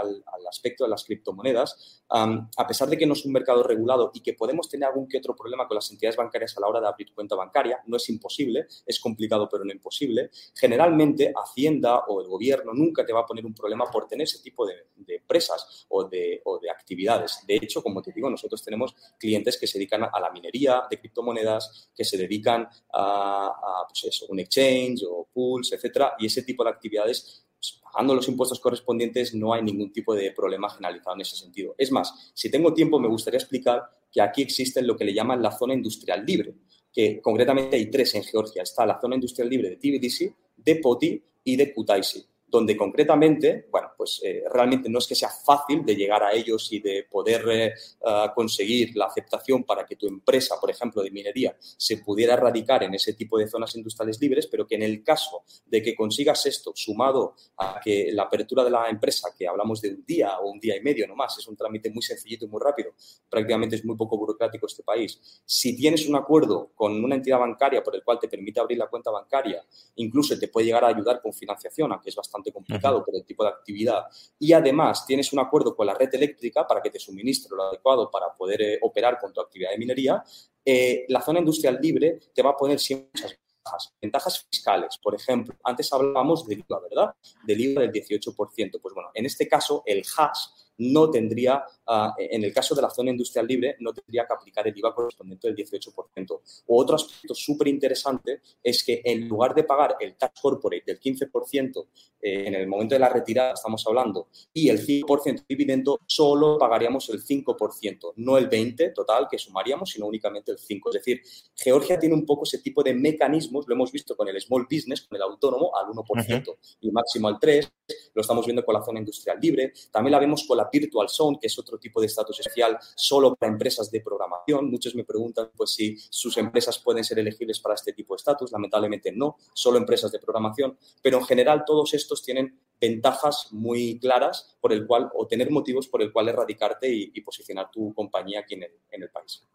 aspecto de las criptomonedas, a pesar de que no es un mercado regulado y que podemos tener algún que otro problema con las entidades bancarias a la hora de abrir cuenta bancaria. No es imposible, es complicado pero no imposible. Generalmente Hacienda o el gobierno nunca te va a poner un problema por tener ese tipo de, empresas o de, actividades. De hecho, como te digo, nosotros tenemos clientes que se dedican a la minería de criptomonedas, que se dedican a, pues un exchange o pools, etcétera, y ese tipo de actividades pagando los impuestos correspondientes no hay ningún tipo de problema generalizado en ese sentido. Es más, si tengo tiempo, me gustaría explicar que aquí existe lo que le llaman la zona industrial libre, que concretamente hay tres en Georgia. Está la zona industrial libre de Tbilisi, de Poti y de Kutaisi donde concretamente, bueno, pues eh, realmente no es que sea fácil de llegar a ellos y de poder eh, ah, conseguir la aceptación para que tu empresa, por ejemplo, de minería, se pudiera radicar en ese tipo de zonas industriales libres, pero que en el caso de que consigas esto, sumado a que la apertura de la empresa, que hablamos de un día o un día y medio nomás, es un trámite muy sencillito y muy rápido, prácticamente es muy poco burocrático este país. Si tienes un acuerdo con una entidad bancaria por el cual te permite abrir la cuenta bancaria, incluso te puede llegar a ayudar con financiación, aunque es bastante complicado por el tipo de actividad y además tienes un acuerdo con la red eléctrica para que te suministre lo adecuado para poder eh, operar con tu actividad de minería, eh, la zona industrial libre te va a poner siempre muchas ventajas. Ventajas fiscales, por ejemplo, antes hablábamos del IVA, ¿verdad? Del IVA del 18%. Pues bueno, en este caso el hash no tendría, ah, en el caso de la zona industrial libre, no tendría que aplicar el IVA correspondiente del 18%. O otro aspecto súper interesante es que en lugar de pagar el tax corporate del 15% eh, en el momento de la retirada, estamos hablando, y el 5% de dividendo, solo pagaríamos el 5%, no el 20% total que sumaríamos, sino únicamente el 5%. Es decir, Georgia tiene un poco ese tipo de mecanismos, lo hemos visto con el small business, con el autónomo, al 1% y máximo al 3%, lo estamos viendo con la zona industrial libre, también la vemos con la Virtual Zone, que es otro tipo de estatus especial solo para empresas de programación. Muchos me preguntan pues, si sus empresas pueden ser elegibles para este tipo de estatus. Lamentablemente no, solo empresas de programación. Pero en general todos estos tienen ventajas muy claras por el cual, o tener motivos por el cual erradicarte y, posicionar tu compañía aquí en el, país.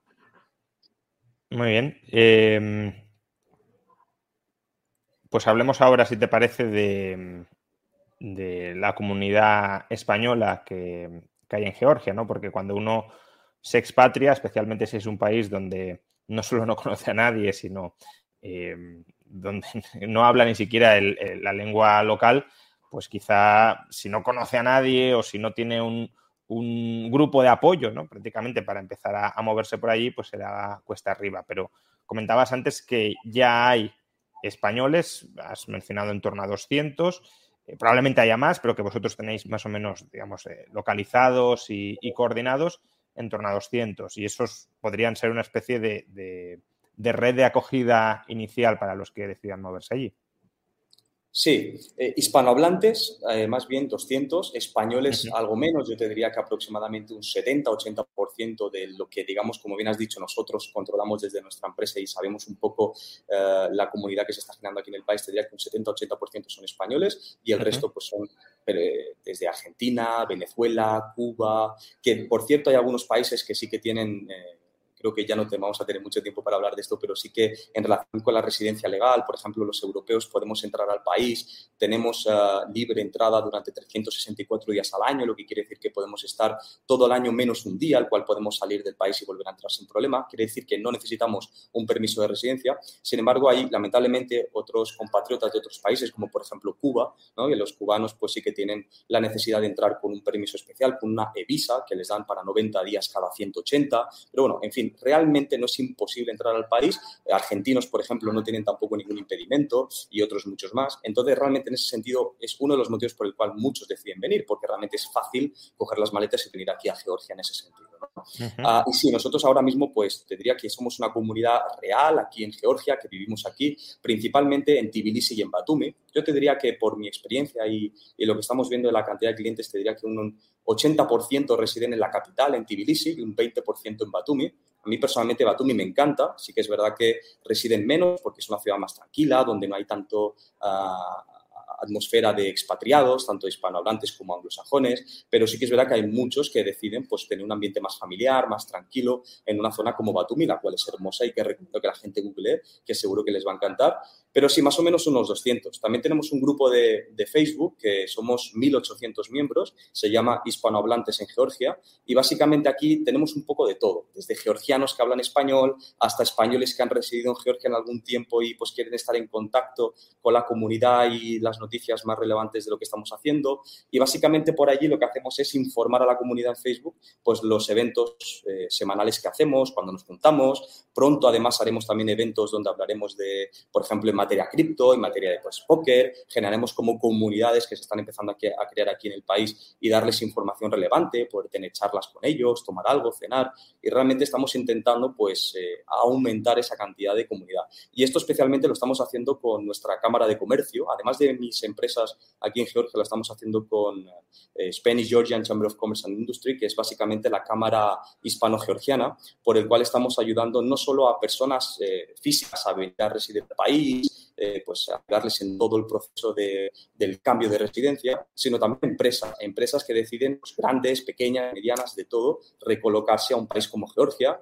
Muy bien. Em, pues hablemos ahora, si te parece, de, de la comunidad española que, hay en Georgia, ¿no? Porque cuando uno se expatria, especialmente si es un país donde no solo no conoce a nadie, sino em, donde no habla ni siquiera la lengua local, pues quizá si no conoce a nadie o si no tiene un, grupo de apoyo, ¿no? Prácticamente para empezar a, a, moverse por allí, pues será cuesta arriba. Pero comentabas antes que ya hay españoles, has mencionado en torno a 200, eh, probablemente haya más, pero que vosotros tenéis más o menos, digamos, eh, localizados y, coordinados en torno a 200. Y esos podrían ser una especie de red de acogida inicial para los que decidan moverse allí. Sí, eh, hispanohablantes, eh, más bien 200, españoles algo menos, yo te diría que aproximadamente un 70-80% de lo que, digamos, como bien has dicho, nosotros controlamos desde nuestra empresa y sabemos un poco eh, la comunidad que se está generando aquí en el país, te diría que un 70-80% son españoles y el resto pues son desde Argentina, Venezuela, Cuba, que por cierto hay algunos países que sí que tienen creo que ya no vamos a tener mucho tiempo para hablar de esto, pero sí que en relación con la residencia legal, por ejemplo, los europeos podemos entrar al país, tenemos eh, libre entrada durante 364 días al año, lo que quiere decir que podemos estar todo el año menos un día, al cual podemos salir del país y volver a entrar sin problema. Quiere decir que no necesitamos un permiso de residencia. Sin embargo, hay lamentablemente otros compatriotas de otros países, como por ejemplo Cuba, y los cubanos pues sí que tienen la necesidad de entrar con un permiso especial, con una e-visa que les dan para 90 días cada 180. Pero bueno, en fin, realmente no es imposible entrar al país. Argentinos, por ejemplo, no tienen tampoco ningún impedimento y otros muchos más. Entonces, realmente en ese sentido es uno de los motivos por el cual muchos deciden venir, porque realmente es fácil coger las maletas y venir aquí a Georgia en ese sentido. Ah, y sí, nosotros ahora mismo, pues te diría que somos una comunidad real aquí en Georgia, que vivimos aquí, principalmente en Tbilisi y en Batumi. Yo te diría que por mi experiencia y, y lo que estamos viendo de la cantidad de clientes, te diría que un 80% residen en la capital, en Tbilisi, y un 20% en Batumi. A mí personalmente Batumi me encanta, sí que es verdad que residen menos porque es una ciudad más tranquila, donde no hay tanto... Ah, atmósfera de expatriados, tanto hispanohablantes como anglosajones, pero sí que es verdad que hay muchos que deciden pues, tener un ambiente más familiar, más tranquilo, en una zona como Batumi, la cual es hermosa y que recomiendo que la gente google, que seguro que les va a encantar. Pero sí, más o menos unos 200. También tenemos un grupo de, de Facebook que somos 1.800 miembros, se llama Hispanohablantes en Georgia, y básicamente aquí tenemos un poco de todo, desde georgianos que hablan español hasta españoles que han residido en Georgia en algún tiempo y pues quieren estar en contacto con la comunidad y las noticias más relevantes de lo que estamos haciendo. Y básicamente por allí lo que hacemos es informar a la comunidad en Facebook pues los eventos eh, semanales que hacemos, cuando nos juntamos. Pronto además haremos también eventos donde hablaremos de, por ejemplo, en materia cripto, en materia de pues, póker. Generaremos como comunidades que se están empezando a, crear aquí en el país y darles información relevante, poder tener charlas con ellos, tomar algo, cenar. Y realmente estamos intentando pues eh, aumentar esa cantidad de comunidad. Y esto especialmente lo estamos haciendo con nuestra Cámara de Comercio, además de mis empresas. Aquí en Georgia lo estamos haciendo con eh, Spanish Georgian Chamber of Commerce and Industry, que es básicamente la cámara hispano-georgiana, por el cual estamos ayudando no solo a personas eh, físicas a venir a residir en el país eh, pues ayudarles en todo el proceso del cambio de residencia, sino también empresas, empresas que deciden, pues, grandes, pequeñas, medianas, de todo, recolocarse a un país como Georgia,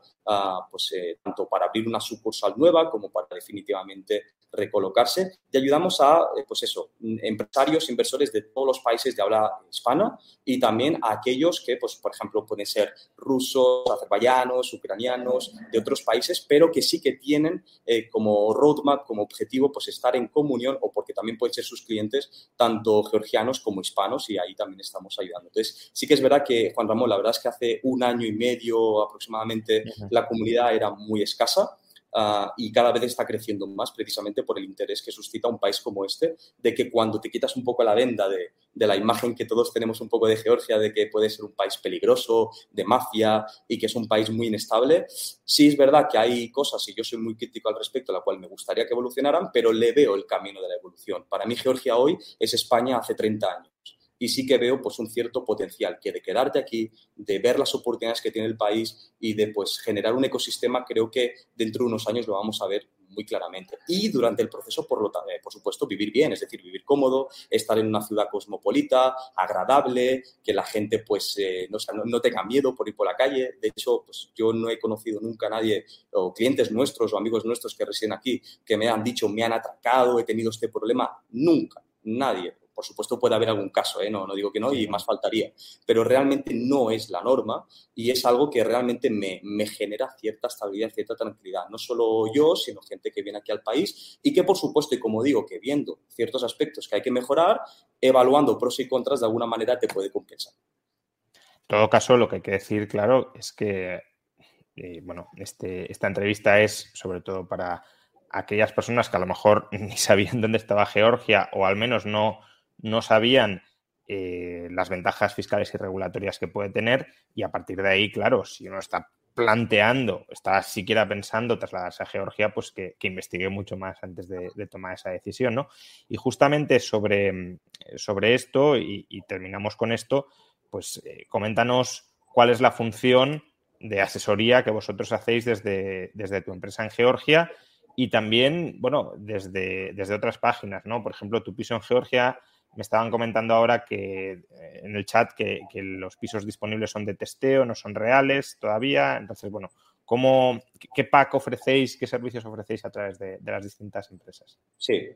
pues eh, tanto para abrir una sucursal nueva como para definitivamente recolocarse. Y ayudamos a, eh, pues eso, empresarios, inversores de todos los países de habla hispana y también a aquellos que, pues, por ejemplo, pueden ser rusos, azerbaiyanos, ucranianos, de otros países, pero que sí que tienen eh, como roadmap, como objetivo, pues estar en comunión o porque también pueden ser sus clientes tanto georgianos como hispanos y ahí también estamos ayudando. Entonces, sí que es verdad que, Juan Ramón, la verdad es que hace un año y medio aproximadamente la comunidad era muy escasa Ah, y cada vez está creciendo más precisamente por el interés que suscita un país como este, de que cuando te quitas un poco la venda de, de, la imagen que todos tenemos un poco de Georgia, de que puede ser un país peligroso, de mafia y que es un país muy inestable, sí es verdad que hay cosas, y yo soy muy crítico al respecto, la cual me gustaría que evolucionaran, pero le veo el camino de la evolución. Para mí Georgia hoy es España hace 30 años y sí que veo pues un cierto potencial que de quedarte aquí, de ver las oportunidades que tiene el país y de pues generar un ecosistema, creo que dentro de unos años lo vamos a ver muy claramente. Y durante el proceso, por, lo, eh, por supuesto, vivir bien, es decir, vivir cómodo, estar en una ciudad cosmopolita, agradable, que la gente pues eh, no, no, tenga miedo por ir por la calle. De hecho, pues yo no he conocido nunca a nadie, o clientes nuestros o amigos nuestros que residen aquí, que me han dicho, me han atracado, he tenido este problema. Nunca, nadie por supuesto puede haber algún caso, ¿eh? no, no digo que no y más faltaría, pero realmente no es la norma y es algo que realmente me, me genera cierta estabilidad, cierta tranquilidad. No solo yo, sino gente que viene aquí al país y que por supuesto, y como digo, que viendo ciertos aspectos que hay que mejorar, evaluando pros y contras de alguna manera te puede compensar. En todo caso, lo que hay que decir, claro, es que eh, bueno, este, esta entrevista es sobre todo para aquellas personas que a lo mejor ni sabían dónde estaba Georgia o al menos no, no sabían eh, las ventajas fiscales y regulatorias que puede tener y a partir de ahí, claro, si uno está planteando, está siquiera pensando trasladarse a Georgia, pues que, investigue mucho más antes de, tomar esa decisión, ¿no? Y justamente sobre, sobre esto, y, terminamos con esto, pues eh, coméntanos cuál es la función de asesoría que vosotros hacéis desde, desde tu empresa en Georgia y también, bueno, desde, desde otras páginas, ¿no? Por ejemplo, tu piso en Georgia me estaban comentando ahora que eh, en el chat que, los pisos disponibles son de testeo, no son reales todavía. Entonces, bueno, ¿cómo, ¿qué pack ofrecéis, qué servicios ofrecéis a través de las distintas empresas? Sí,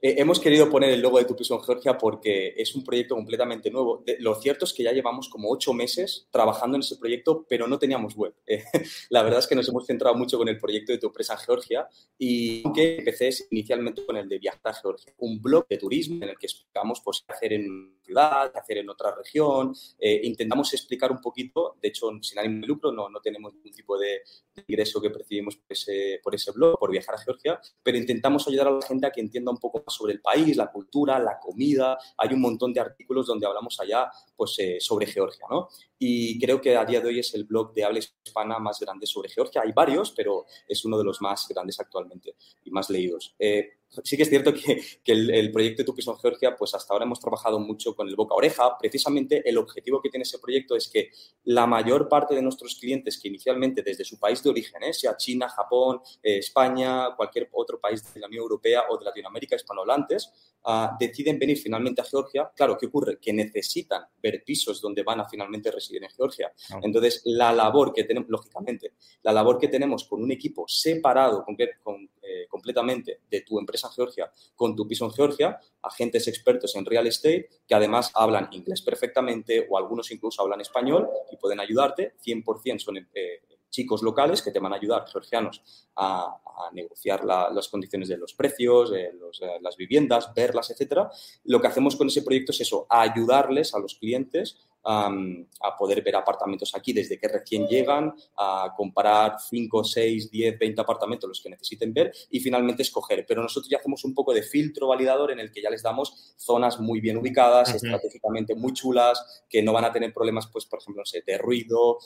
eh, hemos querido poner el logo de Tu Piso en Georgia porque es un proyecto completamente nuevo. lo cierto es que ya llevamos como ocho meses trabajando en ese proyecto, pero no teníamos web. Eh, la verdad es que nos hemos centrado mucho con el proyecto de Tu Empresa en Georgia y que empecé inicialmente con el de Viajar a Georgia, un blog de turismo en el que explicamos pues, qué hacer en ciudad, qué hacer en otra región. Eh, intentamos explicar un poquito, de hecho, sin ánimo de lucro, no, no tenemos ningún tipo de, ingreso que percibimos por ese, por ese blog, por Viajar a Georgia, pero intentamos ayudar a la gente a que entienda un poco sobre el país, la cultura, la comida. Hay un montón de artículos donde hablamos allá pues, eh, sobre Georgia, ¿no? Y creo que a día de hoy es el blog de habla hispana más grande sobre Georgia. Hay varios, pero es uno de los más grandes actualmente y más leídos. Eh, sí que es cierto que, el, proyecto de Tu Piso en Georgia, pues hasta ahora hemos trabajado mucho con el boca oreja. Precisamente el objetivo que tiene ese proyecto es que la mayor parte de nuestros clientes que inicialmente desde su país de origen, ¿eh? sea China, Japón, eh, España, cualquier otro país de la Unión Europea o de Latinoamérica hispanohablantes, uh, deciden venir finalmente a Georgia. Claro, ¿qué ocurre? Que necesitan ver pisos donde van a finalmente residir en Georgia. Entonces, la labor que tenemos, lógicamente, la labor que tenemos con un equipo separado con, con eh, completamente de tu empresa en Georgia con tu piso en Georgia, agentes expertos en real estate que además hablan inglés perfectamente o algunos incluso hablan español y pueden ayudarte. 100% son eh, chicos locales que te van a ayudar, georgianos, a, negociar las condiciones de los precios, eh, las viviendas, verlas, etcétera. Lo que hacemos con ese proyecto es eso, ayudarles a los clientes a poder ver apartamentos aquí desde que recién llegan, a comparar 5, 6, 10, 20 apartamentos los que necesiten ver y finalmente escoger. Pero nosotros ya hacemos un poco de filtro validador en el que ya les damos zonas muy bien ubicadas, estratégicamente muy chulas, que no van a tener problemas, pues, por ejemplo, no sé, de ruido,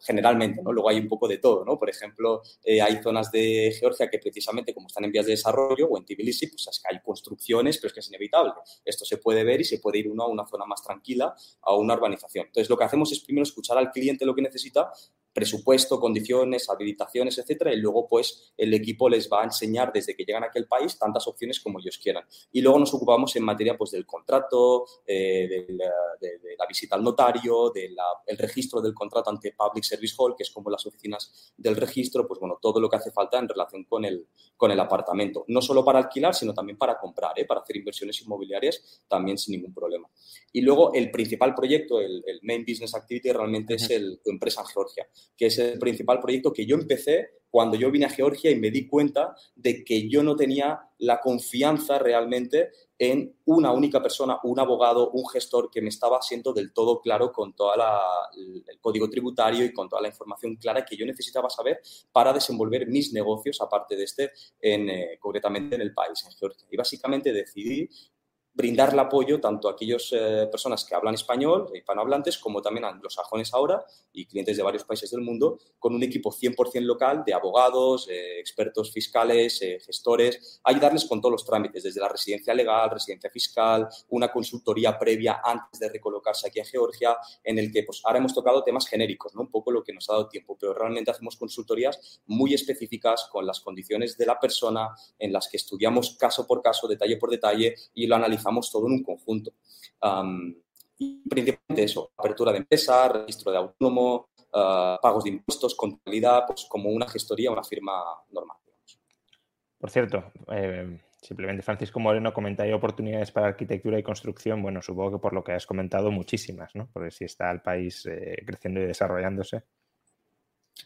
generalmente, ¿no? Luego hay un poco de todo, ¿no? Por ejemplo, eh, hay zonas de Georgia que precisamente como están en vías de desarrollo o en Tbilisi, pues es que hay construcciones, pero es que es inevitable. Esto se puede ver y se puede ir uno a una zona más tranquila, a una urbanización entonces, lo que hacemos es primero escuchar al cliente lo que necesita presupuesto, condiciones, habilitaciones, etcétera, y luego pues el equipo les va a enseñar desde que llegan a aquel país tantas opciones como ellos quieran. Y luego nos ocupamos en materia pues del contrato, eh, de, la visita al notario, del registro del contrato ante Public Service Hall, que es como las oficinas del registro, pues bueno, todo lo que hace falta en relación con el, con el apartamento. No solo para alquilar, sino también para comprar, ¿eh? para hacer inversiones inmobiliarias, también sin ningún problema. Y luego el principal proyecto, el, main business activity, realmente es el, tu empresa en Georgia que es el principal proyecto que yo empecé cuando yo vine a Georgia y me di cuenta de que yo no tenía la confianza realmente en una única persona, un abogado, un gestor que me estaba siendo del todo claro con todo el código tributario y con toda la información clara que yo necesitaba saber para desenvolver mis negocios, aparte de este, en, eh, concretamente en el país, en Georgia. Y básicamente decidí brindarle apoyo tanto a aquellas eh, personas que hablan español, hispanohablantes, como también a los sajones ahora y clientes de varios países del mundo, con un equipo 100% local de abogados, eh, expertos fiscales, eh, gestores, ayudarles con todos los trámites, desde la residencia legal, residencia fiscal, una consultoría previa antes de recolocarse aquí a Georgia, en el que pues ahora hemos tocado temas genéricos, ¿no? un poco lo que nos ha dado tiempo, pero realmente hacemos consultorías muy específicas con las condiciones de la persona, en las que estudiamos caso por caso, detalle por detalle y lo analizamos todo en un conjunto. y principalmente eso, apertura de empresa, registro de autónomo, ah, pagos de impuestos, contabilidad, pues como una gestoría, una firma normal. Por cierto, eh, simplemente Francisco Moreno comenta hay oportunidades para arquitectura y construcción. Bueno, supongo que por lo que has comentado, muchísimas, ¿no? Porque si está el país eh, creciendo y desarrollándose.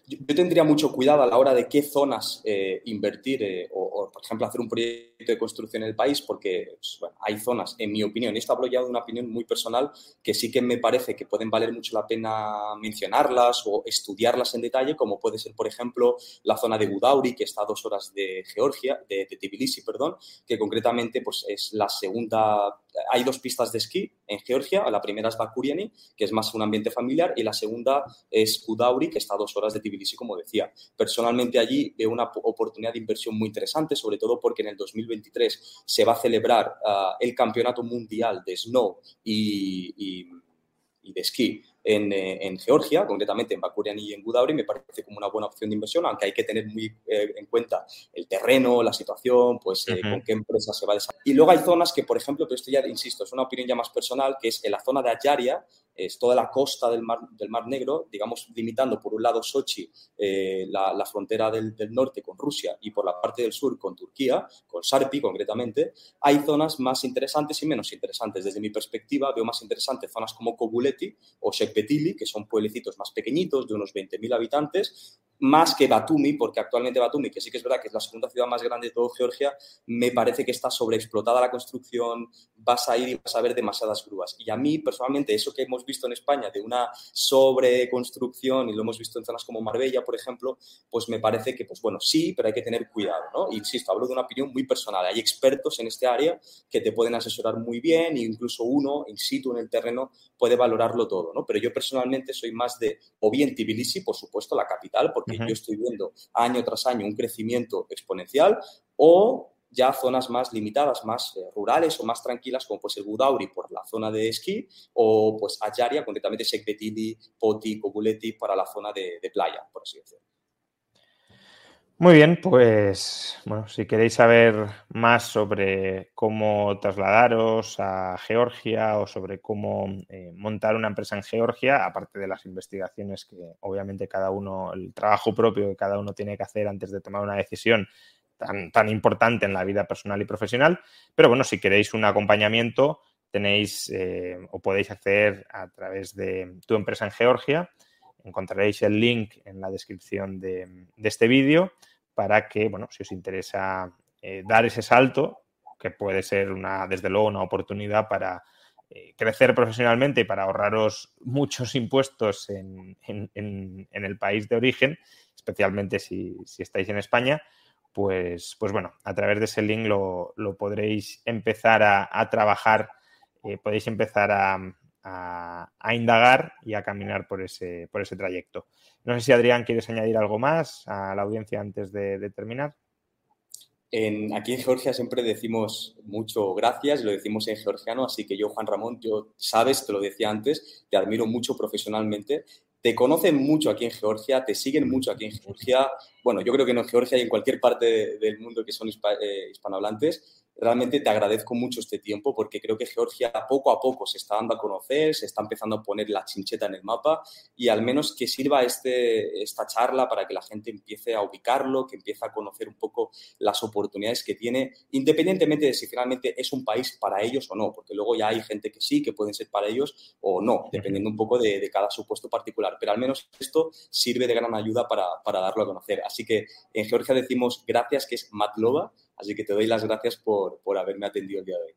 Yo, tendría mucho cuidado a la hora de qué zonas eh, invertir eh, o, por ejemplo, hacer un proyecto de construcción en el país, porque pues, hay zonas, en mi opinión, y esto hablo ya de una opinión muy personal, que sí que me parece que pueden valer mucho la pena mencionarlas o estudiarlas en detalle, como puede ser, por ejemplo, la zona de Gudauri, que está a dos horas de Georgia, de, de Tbilisi, perdón, que concretamente pues, es la segunda hay dos pistas de esquí en Georgia. La primera es Bakuriani, que es más un ambiente familiar, y la segunda es Kudauri, que está a dos horas de Tbilisi, como decía. Personalmente allí veo una oportunidad de inversión muy interesante, sobre todo porque en el 2023 se va a celebrar ah, el Campeonato Mundial de Snow y de esquí eh, en, Georgia, concretamente en Bakurian y en Gudauri, me parece como una buena opción de inversión, aunque hay que tener muy eh, en cuenta el terreno, la situación, pues eh, con qué empresa se va a desarrollar. Y luego hay zonas que, por ejemplo, pero esto ya, insisto, es una opinión ya más personal, que es en la zona de Ayaria, es toda la costa del Mar, del mar Negro, digamos, limitando por un lado Sochi, la, la, frontera del, del, norte con Rusia y por la parte del sur con Turquía, con Sarpi concretamente, hay zonas más interesantes y menos interesantes. Desde mi perspectiva, veo más interesantes zonas como Kobuleti o Shek Petili, que son pueblecitos más pequeñitos, de unos 20.000 habitantes, más que Batumi, porque actualmente Batumi, que sí que es verdad que es la segunda ciudad más grande de todo Georgia, me parece que está sobreexplotada la construcción, vas a ir y vas a ver demasiadas grúas. Y a mí, personalmente, eso que hemos visto en España de una sobreconstrucción, y lo hemos visto en zonas como Marbella, por ejemplo, pues me parece que, pues bueno, sí, pero hay que tener cuidado, ¿no? Insisto, hablo de una opinión muy personal. Hay expertos en este área que te pueden asesorar muy bien e incluso uno, in situ, en el terreno, puede valorarlo todo, ¿no? Pero yo personalmente soy más de, o bien Tbilisi, por supuesto, la capital, porque yo estoy viendo año tras año un crecimiento exponencial, o ya zonas más limitadas, más eh, rurales o más tranquilas, como pues el Gudauri por la zona de esquí, o pues Ayaria, concretamente Sekbetili, Poti, Kobuleti para la zona de, de playa, por así decirlo. Muy bien, pues bueno, si queréis saber más sobre cómo trasladaros a Georgia o sobre cómo eh, montar una empresa en Georgia, aparte de las investigaciones que obviamente cada uno, el trabajo propio que cada uno tiene que hacer antes de tomar una decisión tan, tan importante en la vida personal y profesional, pero bueno, si queréis un acompañamiento, tenéis eh, o podéis hacer a través de tu empresa en Georgia. Encontraréis el link en la descripción de, de este vídeo para que, bueno, si os interesa eh, dar ese salto, que puede ser una, desde luego, una oportunidad para eh, crecer profesionalmente y para ahorraros muchos impuestos en, el país de origen, especialmente si, estáis en España, pues, pues bueno, a través de ese link lo, podréis empezar a, trabajar, eh, podéis empezar a, a, indagar y a caminar por ese, por ese trayecto. No sé si Adrián quieres añadir algo más a la audiencia antes de, terminar. En, aquí en Georgia siempre decimos mucho gracias, lo decimos en georgiano, así que yo, Juan Ramón, yo sabes, te lo decía antes, te admiro mucho profesionalmente te conocen mucho aquí en Georgia, te siguen mucho aquí en Georgia. Bueno, yo creo que en Georgia y en cualquier parte del mundo que son eh, hispanohablantes realmente te agradezco mucho este tiempo porque creo que Georgia poco a poco se está dando a conocer, se está empezando a poner la chincheta en el mapa y al menos que sirva este, esta charla para que la gente empiece a ubicarlo, que empiece a conocer un poco las oportunidades que tiene, independientemente de si finalmente es un país para ellos o no, porque luego ya hay gente que sí, que pueden ser para ellos o no, dependiendo un poco de, cada supuesto particular. Pero al menos esto sirve de gran ayuda para, para darlo a conocer. Así que en Georgia decimos gracias, que es Matlova, Así que te doy las gracias por, haberme atendido el día de hoy.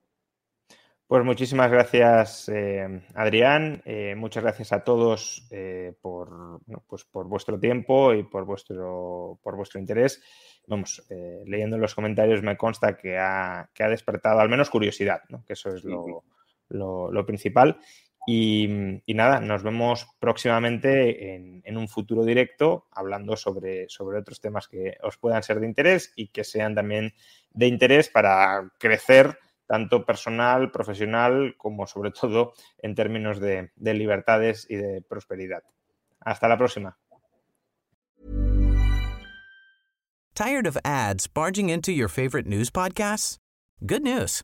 Pues muchísimas gracias, eh, Adrián. Eh, muchas gracias a todos eh, por, pues por vuestro tiempo y por vuestro, por vuestro interés. Vamos, leyendo los comentarios me consta que ha, que ha despertado al menos curiosidad, que eso es lo, lo principal. Y, nada, nos vemos próximamente en, un futuro directo hablando sobre, sobre otros temas que os puedan ser de interés y que sean también de interés para crecer tanto personal, profesional, como sobre todo en términos de, de libertades y de prosperidad. Hasta la próxima. Tired of ads barging into your favorite news podcasts? Good news.